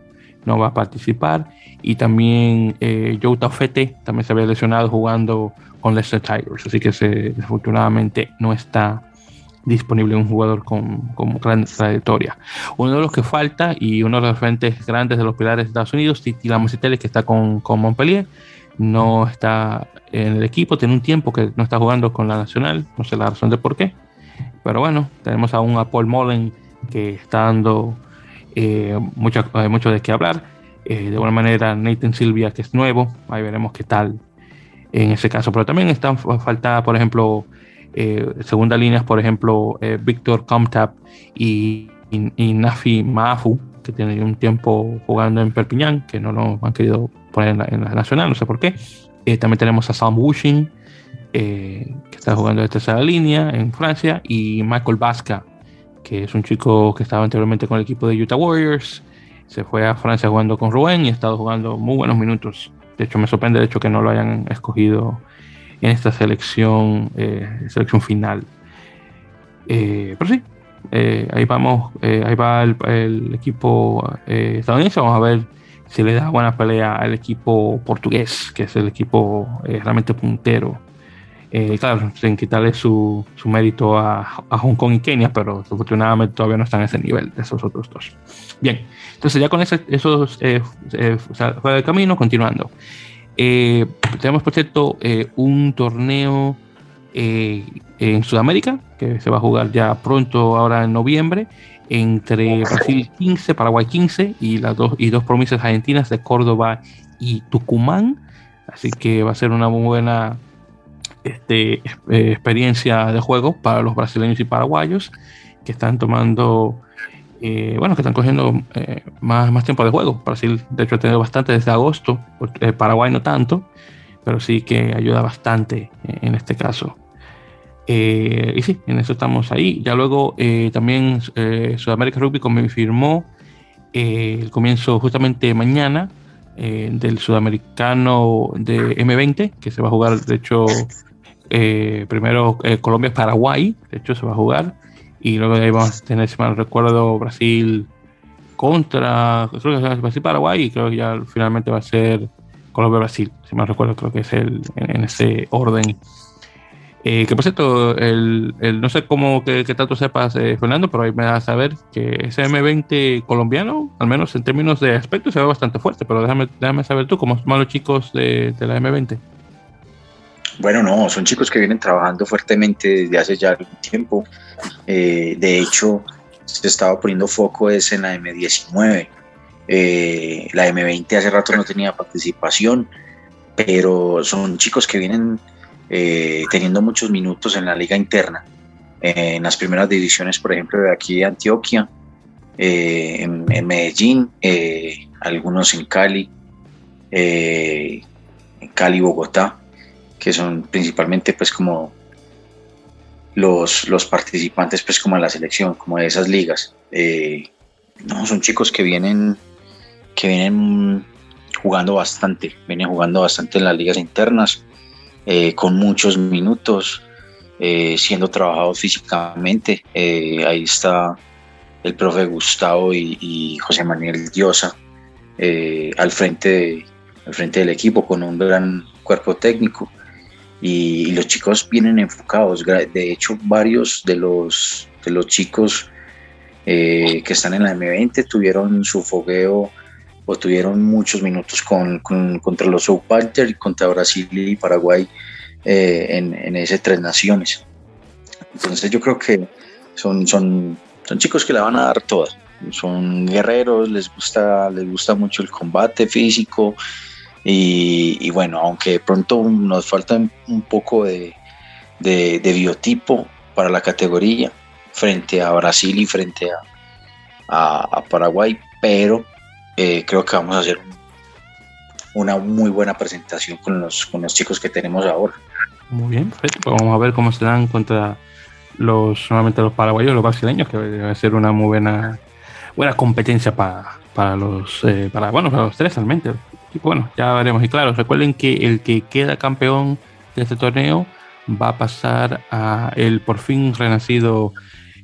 no va a participar. Y también eh, Joe Taufete también se había lesionado jugando con Leicester Tigers, así que desafortunadamente no está disponible un jugador con, con, gran trayectoria. Uno de los que falta y uno de los frentes grandes de los pilares de Estados Unidos, Titi Lamositele, que está con, con, Montpellier, no está en el equipo, tiene un tiempo que no está jugando con la Nacional, no sé la razón de por qué, pero bueno, tenemos aún a Paul Mullen que está dando mucho, eh, mucho de qué hablar. Eh, de alguna manera, Nathan Silvia, que es nuevo, ahí veremos qué tal en ese caso. Pero también están falta, por ejemplo, eh, segunda líneas, por ejemplo, eh, Víctor Comtap y, Nafi Mafu, que tiene un tiempo jugando en Perpiñán, que no lo han querido poner en la, nacional, no sé por qué. Eh, también tenemos a Sam Wushing, que está jugando de tercera línea en Francia, y Michael Vasca, que es un chico que estaba anteriormente con el equipo de Utah Warriors. Se fue a Francia jugando con Rubén y ha estado jugando muy buenos minutos. De hecho, me sorprende de hecho que no lo hayan escogido en esta selección, eh, selección final. Eh, pero sí, eh, ahí vamos, ahí va el, equipo estadounidense. Vamos a ver si le da buena pelea al equipo portugués, que es el equipo realmente puntero. Claro, sin quitarle su, su mérito a, a, Hong Kong y Kenia, pero desafortunadamente todavía no están en ese nivel de esos otros dos. Bien, entonces ya con ese, esos eh, fuera del camino, continuando. Eh, tenemos, por cierto, eh, un torneo eh, en Sudamérica que se va a jugar ya pronto, ahora en noviembre, entre Brasil 15, Paraguay 15 y las dos, y dos provincias argentinas de Córdoba y Tucumán. Así que va a ser una muy buena este, experiencia de juego para los brasileños y paraguayos que están tomando eh, bueno, que están cogiendo eh, más, más tiempo de juego. Brasil, de hecho, ha tenido bastante desde agosto, eh, Paraguay no tanto, pero sí que ayuda bastante en este caso. y sí, en eso estamos ahí. Ya luego también Sudamérica Rugby confirmó el comienzo justamente mañana del sudamericano de M20, que se va a jugar, de hecho, primero Colombia-Paraguay, de hecho se va a jugar. Y luego de ahí vamos a tener, si mal recuerdo, Brasil contra creo que Brasil Paraguay y creo que ya finalmente va a ser Colombia Brasil si mal recuerdo creo que es el en, ese orden. Eh, que por cierto el, el, no sé cómo que, tanto sepas eh, Fernando pero ahí me da a saber que ese M20 colombiano al menos en términos de aspecto se ve bastante fuerte pero déjame, déjame saber tú cómo son los chicos de, de la M20 bueno, no, son chicos que vienen trabajando fuertemente desde hace ya algún tiempo. Eh, de hecho, se estaba poniendo foco es en la M19. Eh, la M20 hace rato no tenía participación, pero son chicos que vienen eh, teniendo muchos minutos en la liga interna. en las primeras divisiones, por ejemplo, de aquí de Antioquia, en, Medellín, algunos en Cali, en Cali, Bogotá que son principalmente pues como los, los participantes pues como en la selección, como de esas ligas. Eh, no, son chicos que vienen, que vienen jugando bastante, vienen jugando bastante en las ligas internas, eh, con muchos minutos, eh, siendo trabajados físicamente. ahí está el profe Gustavo y, José Manuel Diosa al, frente al frente del equipo con un gran cuerpo técnico y, los chicos vienen enfocados. De hecho, varios de los, de los chicos eh, que están en la M20 tuvieron su fogueo o tuvieron muchos minutos con, contra los South y contra Brasil y Paraguay eh, en, en ese Tres Naciones. Entonces yo creo que son, son, son chicos que la van a dar todas. Son guerreros, les gusta, les gusta mucho el combate físico, y, bueno, aunque de pronto nos falta un poco de, biotipo para la categoría frente a Brasil y frente a, Paraguay, pero eh, creo que vamos a hacer una muy buena presentación con los, con los chicos que tenemos ahora. Muy bien, perfecto. Pues vamos a ver cómo se dan contra los solamente los paraguayos, los brasileños, que va a ser una muy buena buena competencia para, para los eh, para bueno para los tres realmente bueno, ya veremos. Y claro, recuerden que el que queda campeón de este torneo va a pasar a el por fin renacido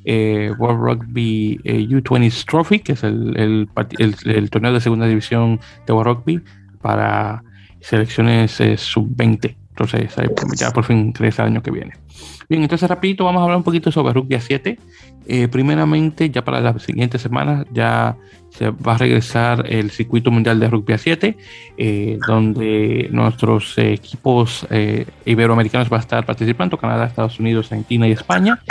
eh, World Rugby eh, U20 Trophy, que es el, el, torneo de segunda división de World Rugby para selecciones eh, sub-20. Entonces, ya por fin crece el año que viene. Bien, entonces rapidito vamos a hablar un poquito sobre Rugby a 7. Eh, primeramente, ya para las siguientes semanas ya se va a regresar el circuito mundial de rugby a 7, eh, donde nuestros equipos eh, iberoamericanos van a estar participando, Canadá, Estados Unidos, Argentina y España.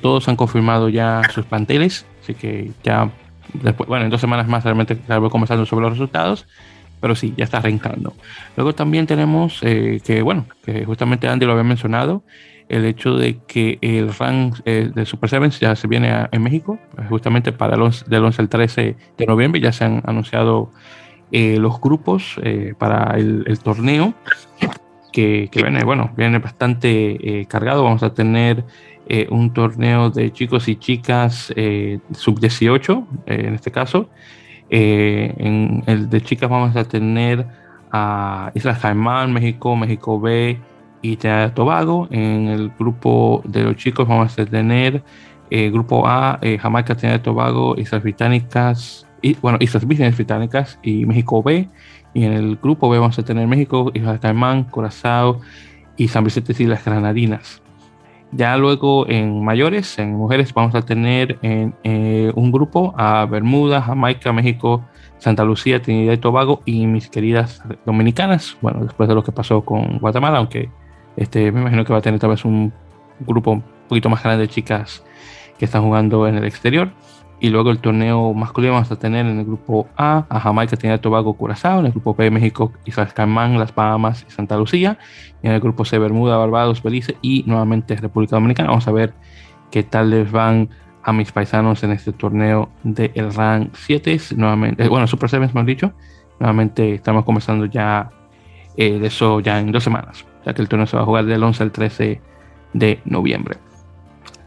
todos han confirmado ya sus planteles, así que ya después, bueno, en dos semanas más realmente voy conversando sobre los resultados pero sí, ya está arrancando. Luego también tenemos eh, que, bueno, que justamente Andy lo había mencionado, el hecho de que el rank eh, de Super Sevens ya se viene en México, justamente para el 11, del 11 al 13 de noviembre, ya se han anunciado eh, los grupos para el, torneo, que, que, viene, bueno, viene bastante cargado. Vamos a tener un torneo de chicos y chicas sub 18, en este caso. Eh, en el de chicas vamos a tener a Islas Caimán, México, México B y Tobago. En el grupo de los chicos vamos a tener eh, grupo A, eh, Jamaica, Trinidad Tobago, Islas Británicas, y, bueno, Islas Vírgenes Británicas y México B. Y en el grupo B vamos a tener México, Islas Caimán, Curazao y San Vicente y las Granadinas. Ya luego en mayores, en mujeres, vamos a tener en, eh, un grupo a Bermuda, Jamaica, México, Santa Lucía, Trinidad y Tobago y mis queridas dominicanas. Bueno, después de lo que pasó con Guatemala, aunque este, me imagino que va a tener tal vez un grupo un poquito más grande de chicas que están jugando en el exterior. Y luego el torneo masculino vamos a tener en el grupo A a Jamaica, Trinidad Tobago, Curazao. En el grupo B, México, Islas Caimán, Las Bahamas y Santa Lucía. Y en el grupo C, Bermuda, Barbados, Belice y nuevamente República Dominicana. Vamos a ver qué tal les van a mis paisanos en este torneo del de Rank 7. Nuevamente, eh, bueno, Super Sevens, hemos dicho. Nuevamente estamos comenzando ya eh, de eso ya en dos semanas, ya que el torneo se va a jugar del 11 al 13 de noviembre.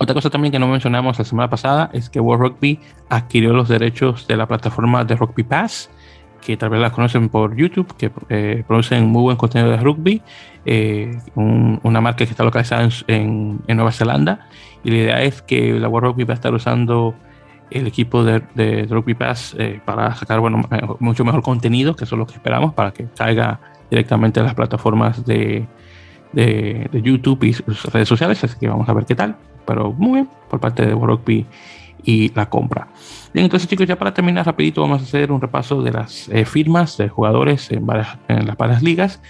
Otra cosa también que no mencionamos la semana pasada es que World Rugby adquirió los derechos de la plataforma de Rugby Pass, que tal vez la conocen por YouTube, que eh, producen muy buen contenido de rugby, eh, una marca que está localizada en, Nueva Zelanda. Y la idea es que la World Rugby va a estar usando el equipo de, Rugby Pass eh, para sacar bueno, mucho mejor contenido, que eso es lo que esperamos, para que caiga directamente a las plataformas de, de, YouTube y sus redes sociales. Así que vamos a ver qué tal pero muy bien por parte de Rugby y la compra. Bien, entonces chicos, ya para terminar rapidito vamos a hacer un repaso de las eh, firmas de jugadores en, en las varias ligas.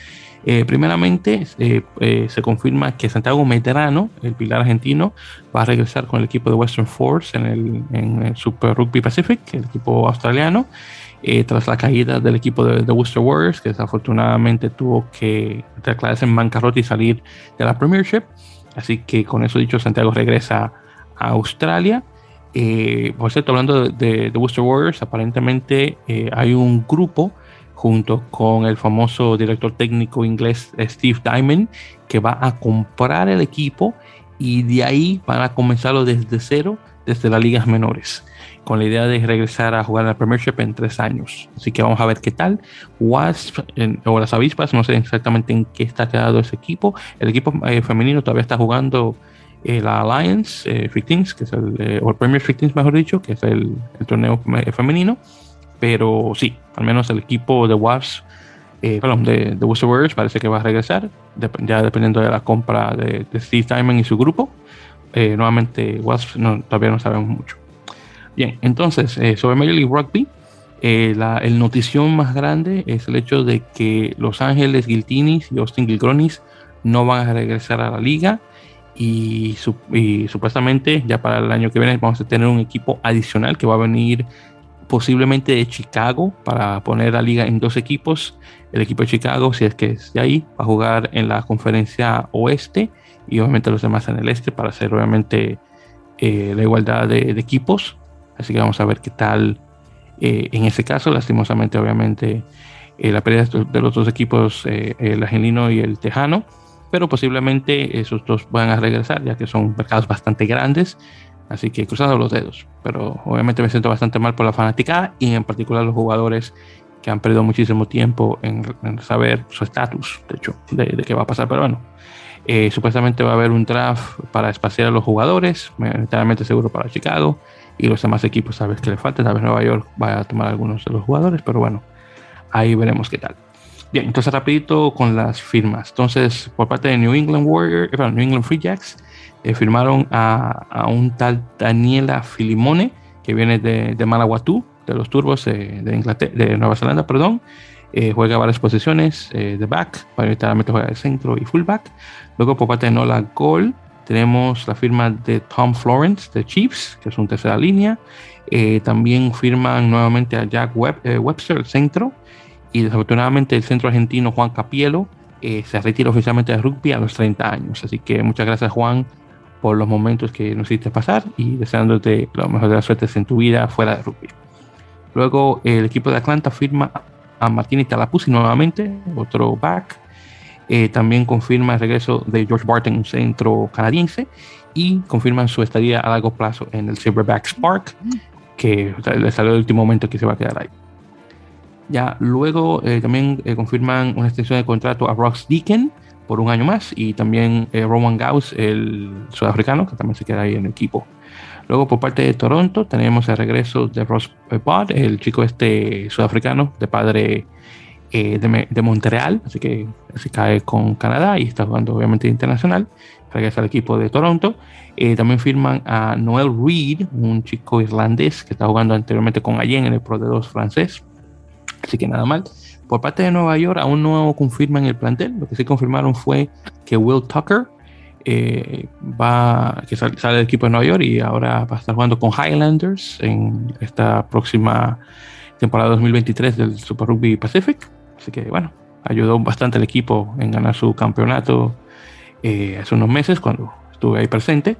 Eh, primeramente, eh, se confirma que Santiago Medrano, el pilar argentino, va a regresar con el equipo de Western Force en el, en el Super Rugby Pacific, el equipo australiano, tras la caída del equipo de, de, Worcester Warriors, que desafortunadamente tuvo que declararse en bancarrota y salir de la Premiership. Así que con eso dicho, Santiago regresa a Australia. Eh, por cierto, hablando de, de, Worcester Warriors, aparentemente eh, hay un grupo junto con el famoso director técnico inglés Steve Diamond que va a comprar el equipo y de ahí van a comenzarlo desde cero, desde las ligas menores con la idea de regresar a jugar en la Premiership en tres años. Así que vamos a ver qué tal. Wasp o las avispas, no sé exactamente en qué está quedado ese equipo. El equipo eh, femenino todavía está jugando eh, la Alliance eh, 15, que es el, o el Premier 15, mejor dicho, que es el, torneo femenino. Pero sí, al menos el equipo de Wasp, perdón, de, de Warriors parece que va a regresar, ya dependiendo de la compra de, Steve Diamond y su grupo. nuevamente, Wasp no, todavía no sabemos mucho. Bien, entonces, eh, sobre Major League Rugby, eh, la, el notición más grande es el hecho de que Los Ángeles Guiltinis y Austin Gilgronis no van a regresar a la liga y, supuestamente ya para el año que viene vamos a tener un equipo adicional que va a venir posiblemente de Chicago para poner la liga en dos equipos. El equipo de Chicago, si es que es de ahí, va a jugar en la conferencia oeste y obviamente los demás en el este para hacer obviamente eh, la igualdad de equipos. Así que vamos a ver qué tal eh, en ese caso. Lastimosamente, obviamente, eh, la pérdida de los dos equipos, eh, el argelino y el tejano, pero posiblemente esos dos van a regresar, ya que son mercados bastante grandes. Así que cruzando los dedos. Pero obviamente me siento bastante mal por la fanática y en particular los jugadores que han perdido muchísimo tiempo en, saber su estatus, de hecho, de, qué va a pasar. Pero bueno, supuestamente va a haber un draft para espaciar a los jugadores, enteramente seguro para Chicago y los demás equipos sabes que le falta. Tal vez Nueva York vaya a tomar algunos de los jugadores, pero bueno, ahí veremos qué tal. Bien, entonces rapidito con las firmas. Entonces, por parte de New England Warrior, eh, New England Free Jacks, eh, firmaron a, un tal Daniela Filimone, que viene de, de de los Turbos de, de Nueva Zelanda, perdón. Eh, juega varias posiciones de back, mayoritariamente juega de centro y fullback. Luego, por parte de Nola Gold, tenemos la firma de Tom Florence de Chiefs, que es un tercera línea. también firman nuevamente a Jack Webster, el centro y desafortunadamente el centro argentino Juan Capielo eh, se retira oficialmente de rugby a los 30 años. Así que muchas gracias Juan por los momentos que nos hiciste pasar y deseándote lo mejor de las suertes en tu vida fuera de rugby. Luego el equipo de Atlanta firma a Martini Talapuzzi nuevamente, otro back. Eh, también confirma el regreso de George Barton, un centro canadiense, y confirman su estadía a largo plazo en el Silverback Spark, que le salió el último momento que se va a quedar ahí. Ya luego eh, también eh, confirman una extensión de contrato a Rox Deacon por un año más y también Roman Gauss, el sudafricano, que también se queda ahí en el equipo. Luego por parte de Toronto tenemos el regreso de Ross Pod, el chico este sudafricano de padre de, de, Montreal, así que se cae con Canadá y está jugando obviamente internacional. Regresa al equipo de Toronto. también firman a Noel Reed, un chico irlandés que está jugando anteriormente con Allen en el Pro de 2 francés. Así que nada mal. Por parte de Nueva York aún no confirman el plantel. Lo que sí confirmaron fue que Will Tucker eh, va, que sale, del equipo de Nueva York y ahora va a estar jugando con Highlanders en esta próxima temporada 2023 del Super Rugby Pacific. Así que bueno, ayudó bastante al equipo en ganar su campeonato eh, hace unos meses cuando estuve ahí presente.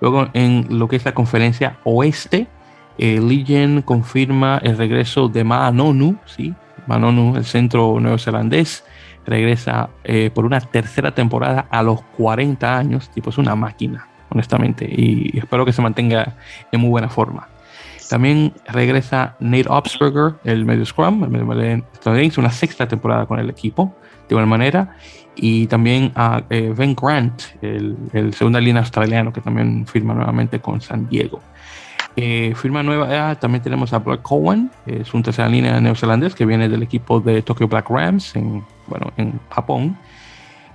Luego en lo que es la conferencia oeste, eh, Legion confirma el regreso de Manonu, ¿sí? Manonu, el centro neozelandés, regresa eh, por una tercera temporada a los 40 años, tipo es una máquina, honestamente, y espero que se mantenga en muy buena forma. También regresa Nate Obsberger, el medio scrum, el medio estadounidense, una sexta temporada con el equipo, de igual manera. Y también a eh, Ben Grant, el, el segunda línea australiano, que también firma nuevamente con San Diego. Eh, firma nueva, también tenemos a Black Cowan, es un tercera línea neozelandés que viene del equipo de Tokyo Black Rams en, bueno, en Japón.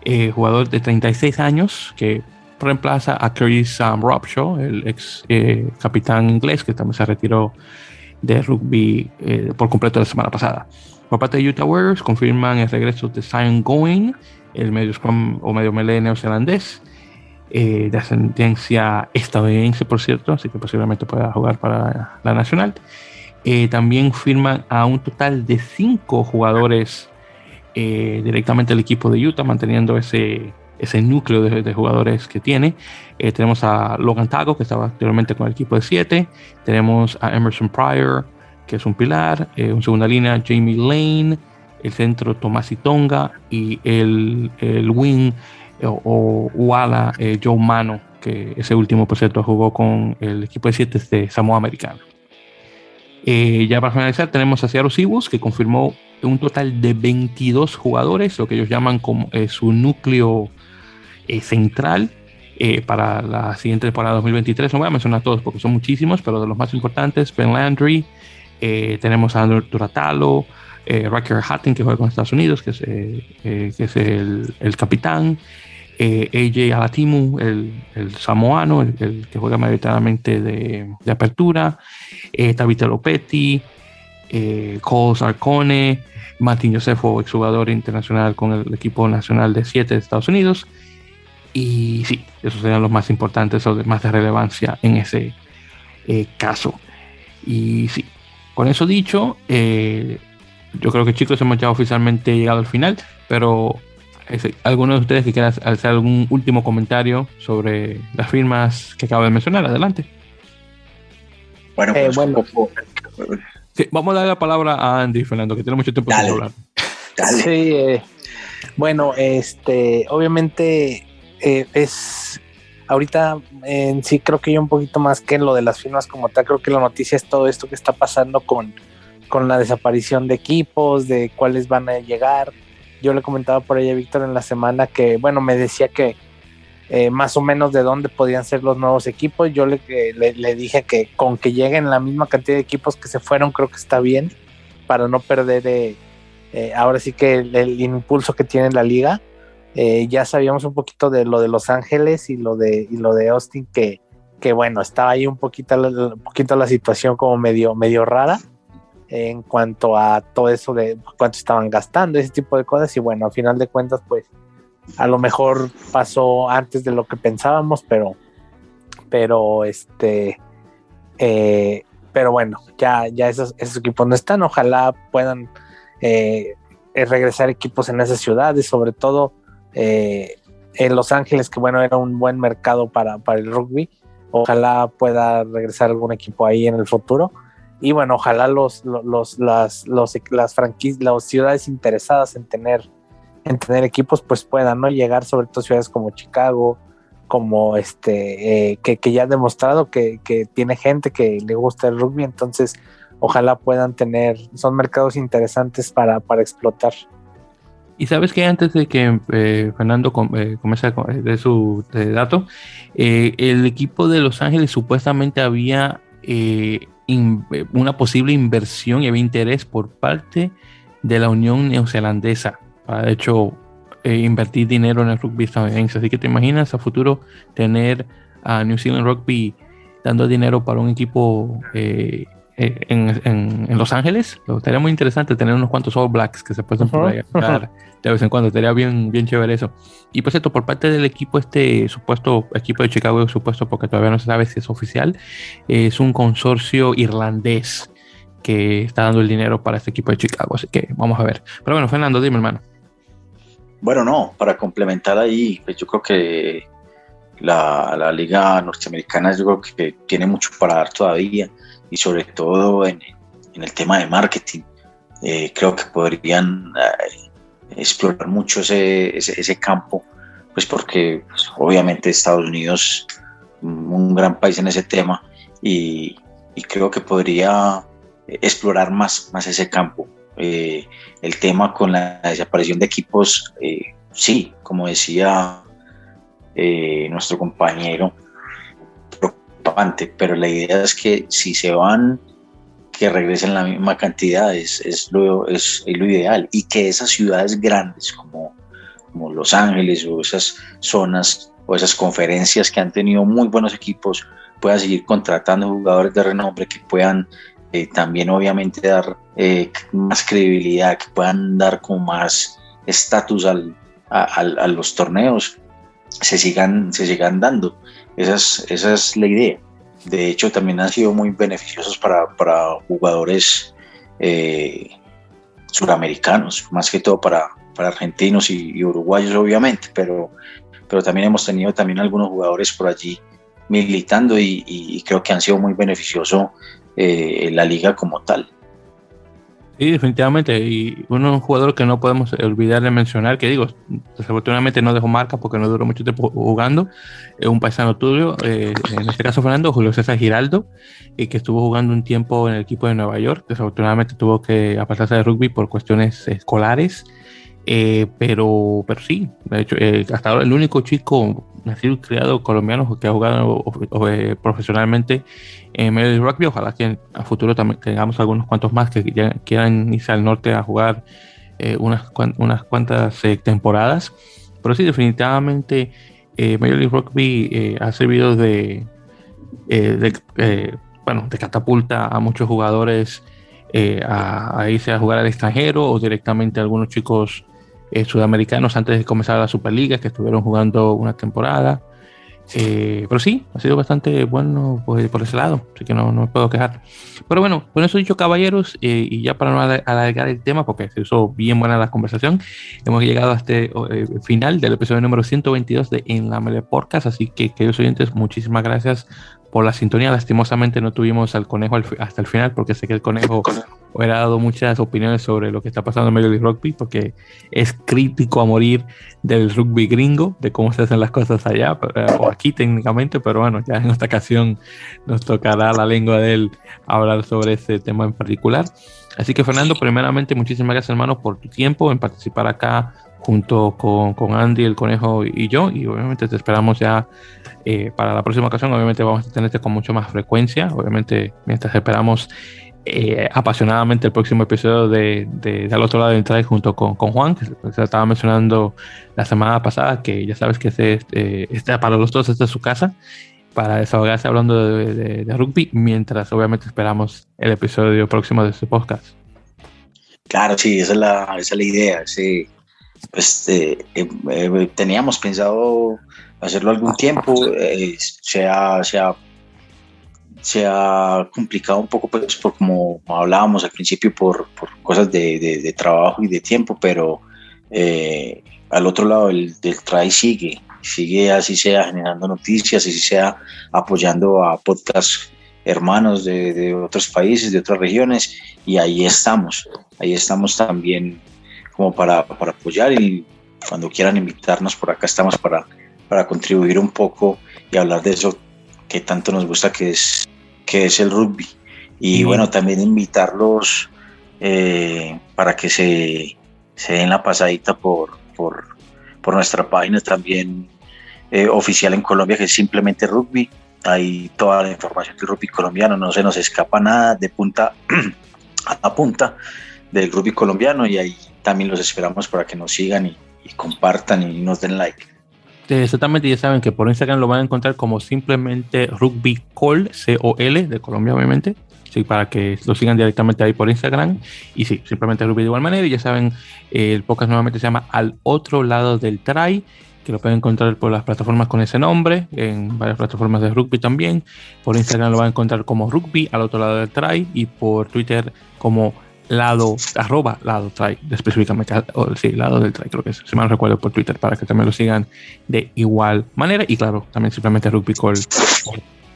Eh, jugador de 36 años que reemplaza a Chris um, Robshaw, el ex eh, capitán inglés que también se retiró de rugby por completo la semana pasada. Por parte de Utah Warriors confirman el regreso de Zion Going, el medio scrum o medio melee neozelandés. Eh, de ascendencia estadounidense, por cierto, así que posiblemente pueda jugar para la nacional. Eh, también firman a un total de cinco jugadores eh, directamente al equipo de Utah, manteniendo ese, ese núcleo de, jugadores que tiene. tenemos a Logan Tago, que estaba anteriormente con el equipo de siete. Tenemos a Emerson Pryor, que es un pilar. en segunda línea, Jamie Lane. El centro, Tomás Itonga. Y el, el wing, o, Wala eh, Joe Mano, que ese último, por cierto, jugó con el equipo de 7 de Samoa Americano. Eh, ya para finalizar, tenemos a Seattle Seahawks, que confirmó un total de 22 jugadores, lo que ellos llaman como eh, su núcleo central para la siguiente temporada 2023. No voy a mencionar todos porque son muchísimos, pero de los más importantes, Ben Landry, tenemos a Andrew Turatalo, eh, Rucker Hatton, que juega con Estados Unidos, que es, que es el, el capitán, eh, AJ Alatimu, el, el samoano, el, que juega mayoritariamente de, de apertura, eh, Tabitha Lopetti, eh, Cole Sarcone, Martín Josefo, exjugador internacional con el equipo nacional de 7 de Estados Unidos. Y sí, esos serían los más importantes o de más de relevancia en ese eh, caso. Y sí, con eso dicho, yo creo que chicos hemos ya oficialmente llegado al final, pero ¿Alguno de ustedes que quiera hacer algún último comentario sobre las firmas que acabo de mencionar? Adelante. Bueno, eh, pues, vamos a dar la palabra a Andy, Fernando, que tiene mucho tiempo para hablar. Sí, eh, bueno, este, obviamente eh, es ahorita en sí creo que yo un poquito más que en lo de las firmas como tal, creo que la noticia es todo esto que está pasando con, con la desaparición de equipos, de cuáles van a llegar, yo le comentaba por ahí a Víctor en la semana que, bueno, me decía que eh, más o menos de dónde podían ser los nuevos equipos. Yo le, le, dije que con que lleguen la misma cantidad de equipos que se fueron, creo que está bien para no perder eh, eh, ahora sí que el, impulso que tiene la liga. Eh, ya sabíamos un poquito de lo de Los Ángeles y lo de, y lo de Austin, que, que bueno, estaba ahí un poquito, un poquito la situación como medio, medio rara en cuanto a todo eso de cuánto estaban gastando, ese tipo de cosas. Y bueno, a final de cuentas, pues a lo mejor pasó antes de lo que pensábamos, pero, pero este, eh, pero bueno, ya, ya esos, equipos no están. Ojalá puedan eh, eh, regresar equipos en esas ciudades, sobre todo en Los Ángeles, que bueno, era un buen mercado para, para el rugby. Ojalá pueda regresar algún equipo ahí en el futuro y bueno, ojalá los, los, las, las franquicias, las ciudades interesadas en tener, en tener equipos, pues puedan ¿no? llegar, sobre todo ciudades como Chicago, como este, eh, que, que, ya ha demostrado que, que, tiene gente que le gusta el rugby, entonces ojalá puedan tener, son mercados interesantes para, para explotar. Y sabes que antes de que eh, Fernando eh, comience de su dato, el equipo de Los Ángeles supuestamente había una posible inversión y había interés por parte de la Unión Neozelandesa para, de hecho, eh, invertir dinero en el rugby estadounidense. Así que te imaginas a futuro tener a New Zealand Rugby dando dinero para un equipo eh, eh, en, Los Ángeles. Estaría muy interesante tener unos cuantos All Blacks que se pueden uh de vez en cuando. Estaría bien, bien chévere eso. Y por cierto, por parte del equipo, este supuesto equipo de Chicago, supuesto porque todavía no se sabe si es oficial, es un consorcio irlandés que está dando el dinero para este equipo de Chicago. Así que vamos a ver. Pero bueno, Fernando, dime, hermano. Bueno, no, para complementar ahí, pues yo creo que la, la, liga norteamericana yo creo que tiene mucho para dar todavía y sobre todo en, el tema de marketing. Eh, creo que podrían eh, explorar mucho ese, ese, campo, pues porque pues, obviamente Estados Unidos un gran país en ese tema y, creo que podría explorar más, más ese campo. Eh, el tema con la desaparición de equipos, sí, como decía nuestro compañero, preocupante, pero la idea es que si se van que regresen la misma cantidad es, es, lo, es, lo ideal y que esas ciudades grandes como, como Los Ángeles o esas zonas o esas conferencias que han tenido muy buenos equipos puedan seguir contratando jugadores de renombre que puedan eh, también obviamente dar eh, más credibilidad, que puedan dar como más estatus al, a, a, los torneos, se sigan, se sigan dando. Esa es, esa es la idea. De hecho, también han sido muy beneficiosos para, para jugadores eh, suramericanos, más que todo para, para argentinos y, uruguayos, obviamente, pero, pero también hemos tenido también algunos jugadores por allí militando y, creo que han sido muy beneficiosos eh, la liga como tal. Sí, definitivamente. Y uno, un jugador que no podemos olvidar de mencionar, que digo, desafortunadamente no dejó marca porque no duró mucho tiempo jugando, es un paisano tuyo, eh, en este caso Fernando, Julio César Giraldo, y que estuvo jugando un tiempo en el equipo de Nueva York. Desafortunadamente tuvo que apartarse de rugby por cuestiones escolares. Eh, pero, pero sí, de hecho, eh, hasta ahora el único chico nacido y criado colombiano que ha jugado profesionalmente en medio de rugby. Ojalá que a futuro también tengamos algunos cuantos más que ya quieran irse al norte a jugar eh, unas, unas cuantas eh, temporadas. Pero sí, definitivamente eh, League Rugby ha servido de, bueno, de catapulta a muchos jugadores a, irse a jugar al extranjero o directamente a algunos chicos sudamericanos antes de comenzar la Superliga que estuvieron jugando una temporada. Eh, pero sí, ha sido bastante bueno pues, por ese lado, así que no, no, me puedo quejar. Pero bueno, con eso dicho, caballeros, eh, y ya para no alargar el tema, porque se hizo bien buena la conversación, hemos llegado a este eh, final del episodio número 122 de En la Mele Podcast. Así que, queridos oyentes, muchísimas gracias por la sintonía. Lastimosamente no tuvimos al conejo hasta el final porque sé que el conejo hubiera dado muchas opiniones sobre lo que está pasando en del rugby porque es crítico a morir del rugby gringo, de cómo se hacen las cosas allá eh, o aquí técnicamente, pero bueno, ya en esta ocasión nos tocará la lengua de él hablar sobre ese tema en particular. Así que Fernando, primeramente muchísimas gracias hermano por tu tiempo en participar acá junto con, con, Andy, el conejo y yo. Y obviamente te esperamos ya eh, para la próxima ocasión. Obviamente vamos a tenerte con mucho más frecuencia. Obviamente mientras esperamos eh, apasionadamente el próximo episodio de, de, Al otro lado del trail junto con, con, Juan, que se estaba mencionando la semana pasada, que ya sabes que este, este, para los dos esta es su casa, para desahogarse hablando de, de, rugby, mientras obviamente esperamos el episodio próximo de este podcast. Claro, sí, esa es la, esa es la idea. Sí. Pues, eh, eh, teníamos pensado hacerlo algún tiempo, se ha, se ha se ha complicado un poco, pues, por como hablábamos al principio, por, por cosas de, de, trabajo y de tiempo, pero eh, al otro lado del, del try sigue, sigue así sea generando noticias, así sea apoyando a podcast hermanos de, de, otros países, de otras regiones, y ahí estamos, ahí estamos también como para, para apoyar y cuando quieran invitarnos por acá estamos para, para contribuir un poco y hablar de eso que tanto nos gusta que es que es el rugby. Y bueno, también invitarlos eh, para que se, se, den la pasadita por, por, por nuestra página también eh, oficial en Colombia, que es simplemente rugby. Hay toda la información del rugby colombiano, no se nos escapa nada de punta a punta del rugby colombiano y ahí también los esperamos para que nos sigan y, compartan y nos den like. Exactamente, ya saben que por Instagram lo van a encontrar como simplemente Rugby Call, C-O-L, de Colombia obviamente. Sí, para que lo sigan directamente ahí por Instagram. Y sí, simplemente Rugby de igual manera. Y ya saben, el podcast nuevamente se llama Al otro lado del try, que lo pueden encontrar por las plataformas con ese nombre, en varias plataformas de rugby también. Por Instagram lo van a encontrar como Rugby, al otro lado del try, y por Twitter como lado, arroba lado try, específicamente, o, sí, lado del try, creo que es, si mal recuerdo por Twitter, para que también lo sigan de igual manera. Y claro, también simplemente Rugby Call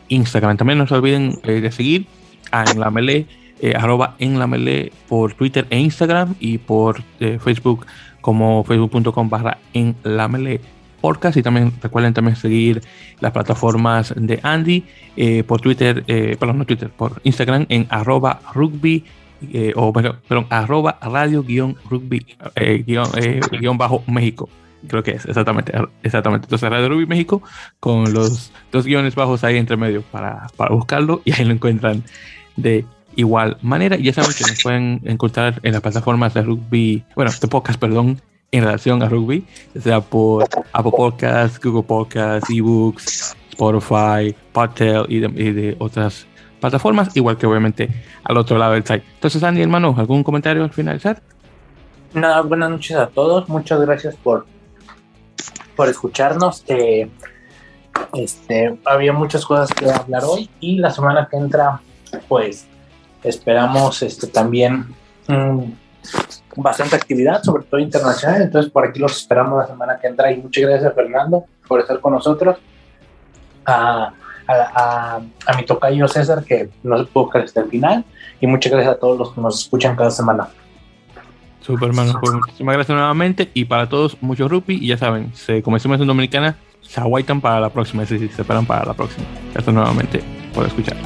Instagram. También no se olviden eh, de seguir a En la Melee, eh, arroba En la Melee por Twitter e Instagram y por eh, Facebook como facebook.com barra En la Melee podcast y también recuerden también seguir las plataformas de Andy por Twitter, perdón, no Twitter, por Instagram en arroba rugby eh, o perdón, arroba radio guion rugby eh, eh, guion, bajo México. Creo que es exactamente, exactamente. Entonces, Radio Rugby México con los dos guiones bajos ahí entre medio para, para buscarlo y ahí lo encuentran de igual manera. Y ya saben que nos pueden encontrar en las plataformas de rugby, bueno, de podcast, perdón, en relación a rugby, sea por Apple Podcasts, Google Podcasts, eBooks, Spotify, Podtail y y de otras plataformas, igual que obviamente al otro lado del site. Entonces, Andy, hermano, ¿algún comentario al finalizar? Nada, buenas noches a todos. Muchas gracias por, por escucharnos. Eh, este, había muchas cosas que hablar hoy y la semana que entra, pues esperamos este, también mm, bastante actividad, sobre todo internacional. Entonces, por aquí los esperamos la semana que entra. Y muchas gracias, Fernando, por estar con nosotros. Ah, a, mi tocayo César, que no se pudo quedar hasta el final, y muchas gracias a todos los que nos escuchan cada semana. Super, hermano. Pues, muchísimas gracias nuevamente. Y para todos, mucho rupi. Y ya saben, se, como decimos en Dominicana, se aguaitan para la próxima. Es decir, se esperan para la próxima. Gracias nuevamente por escuchar.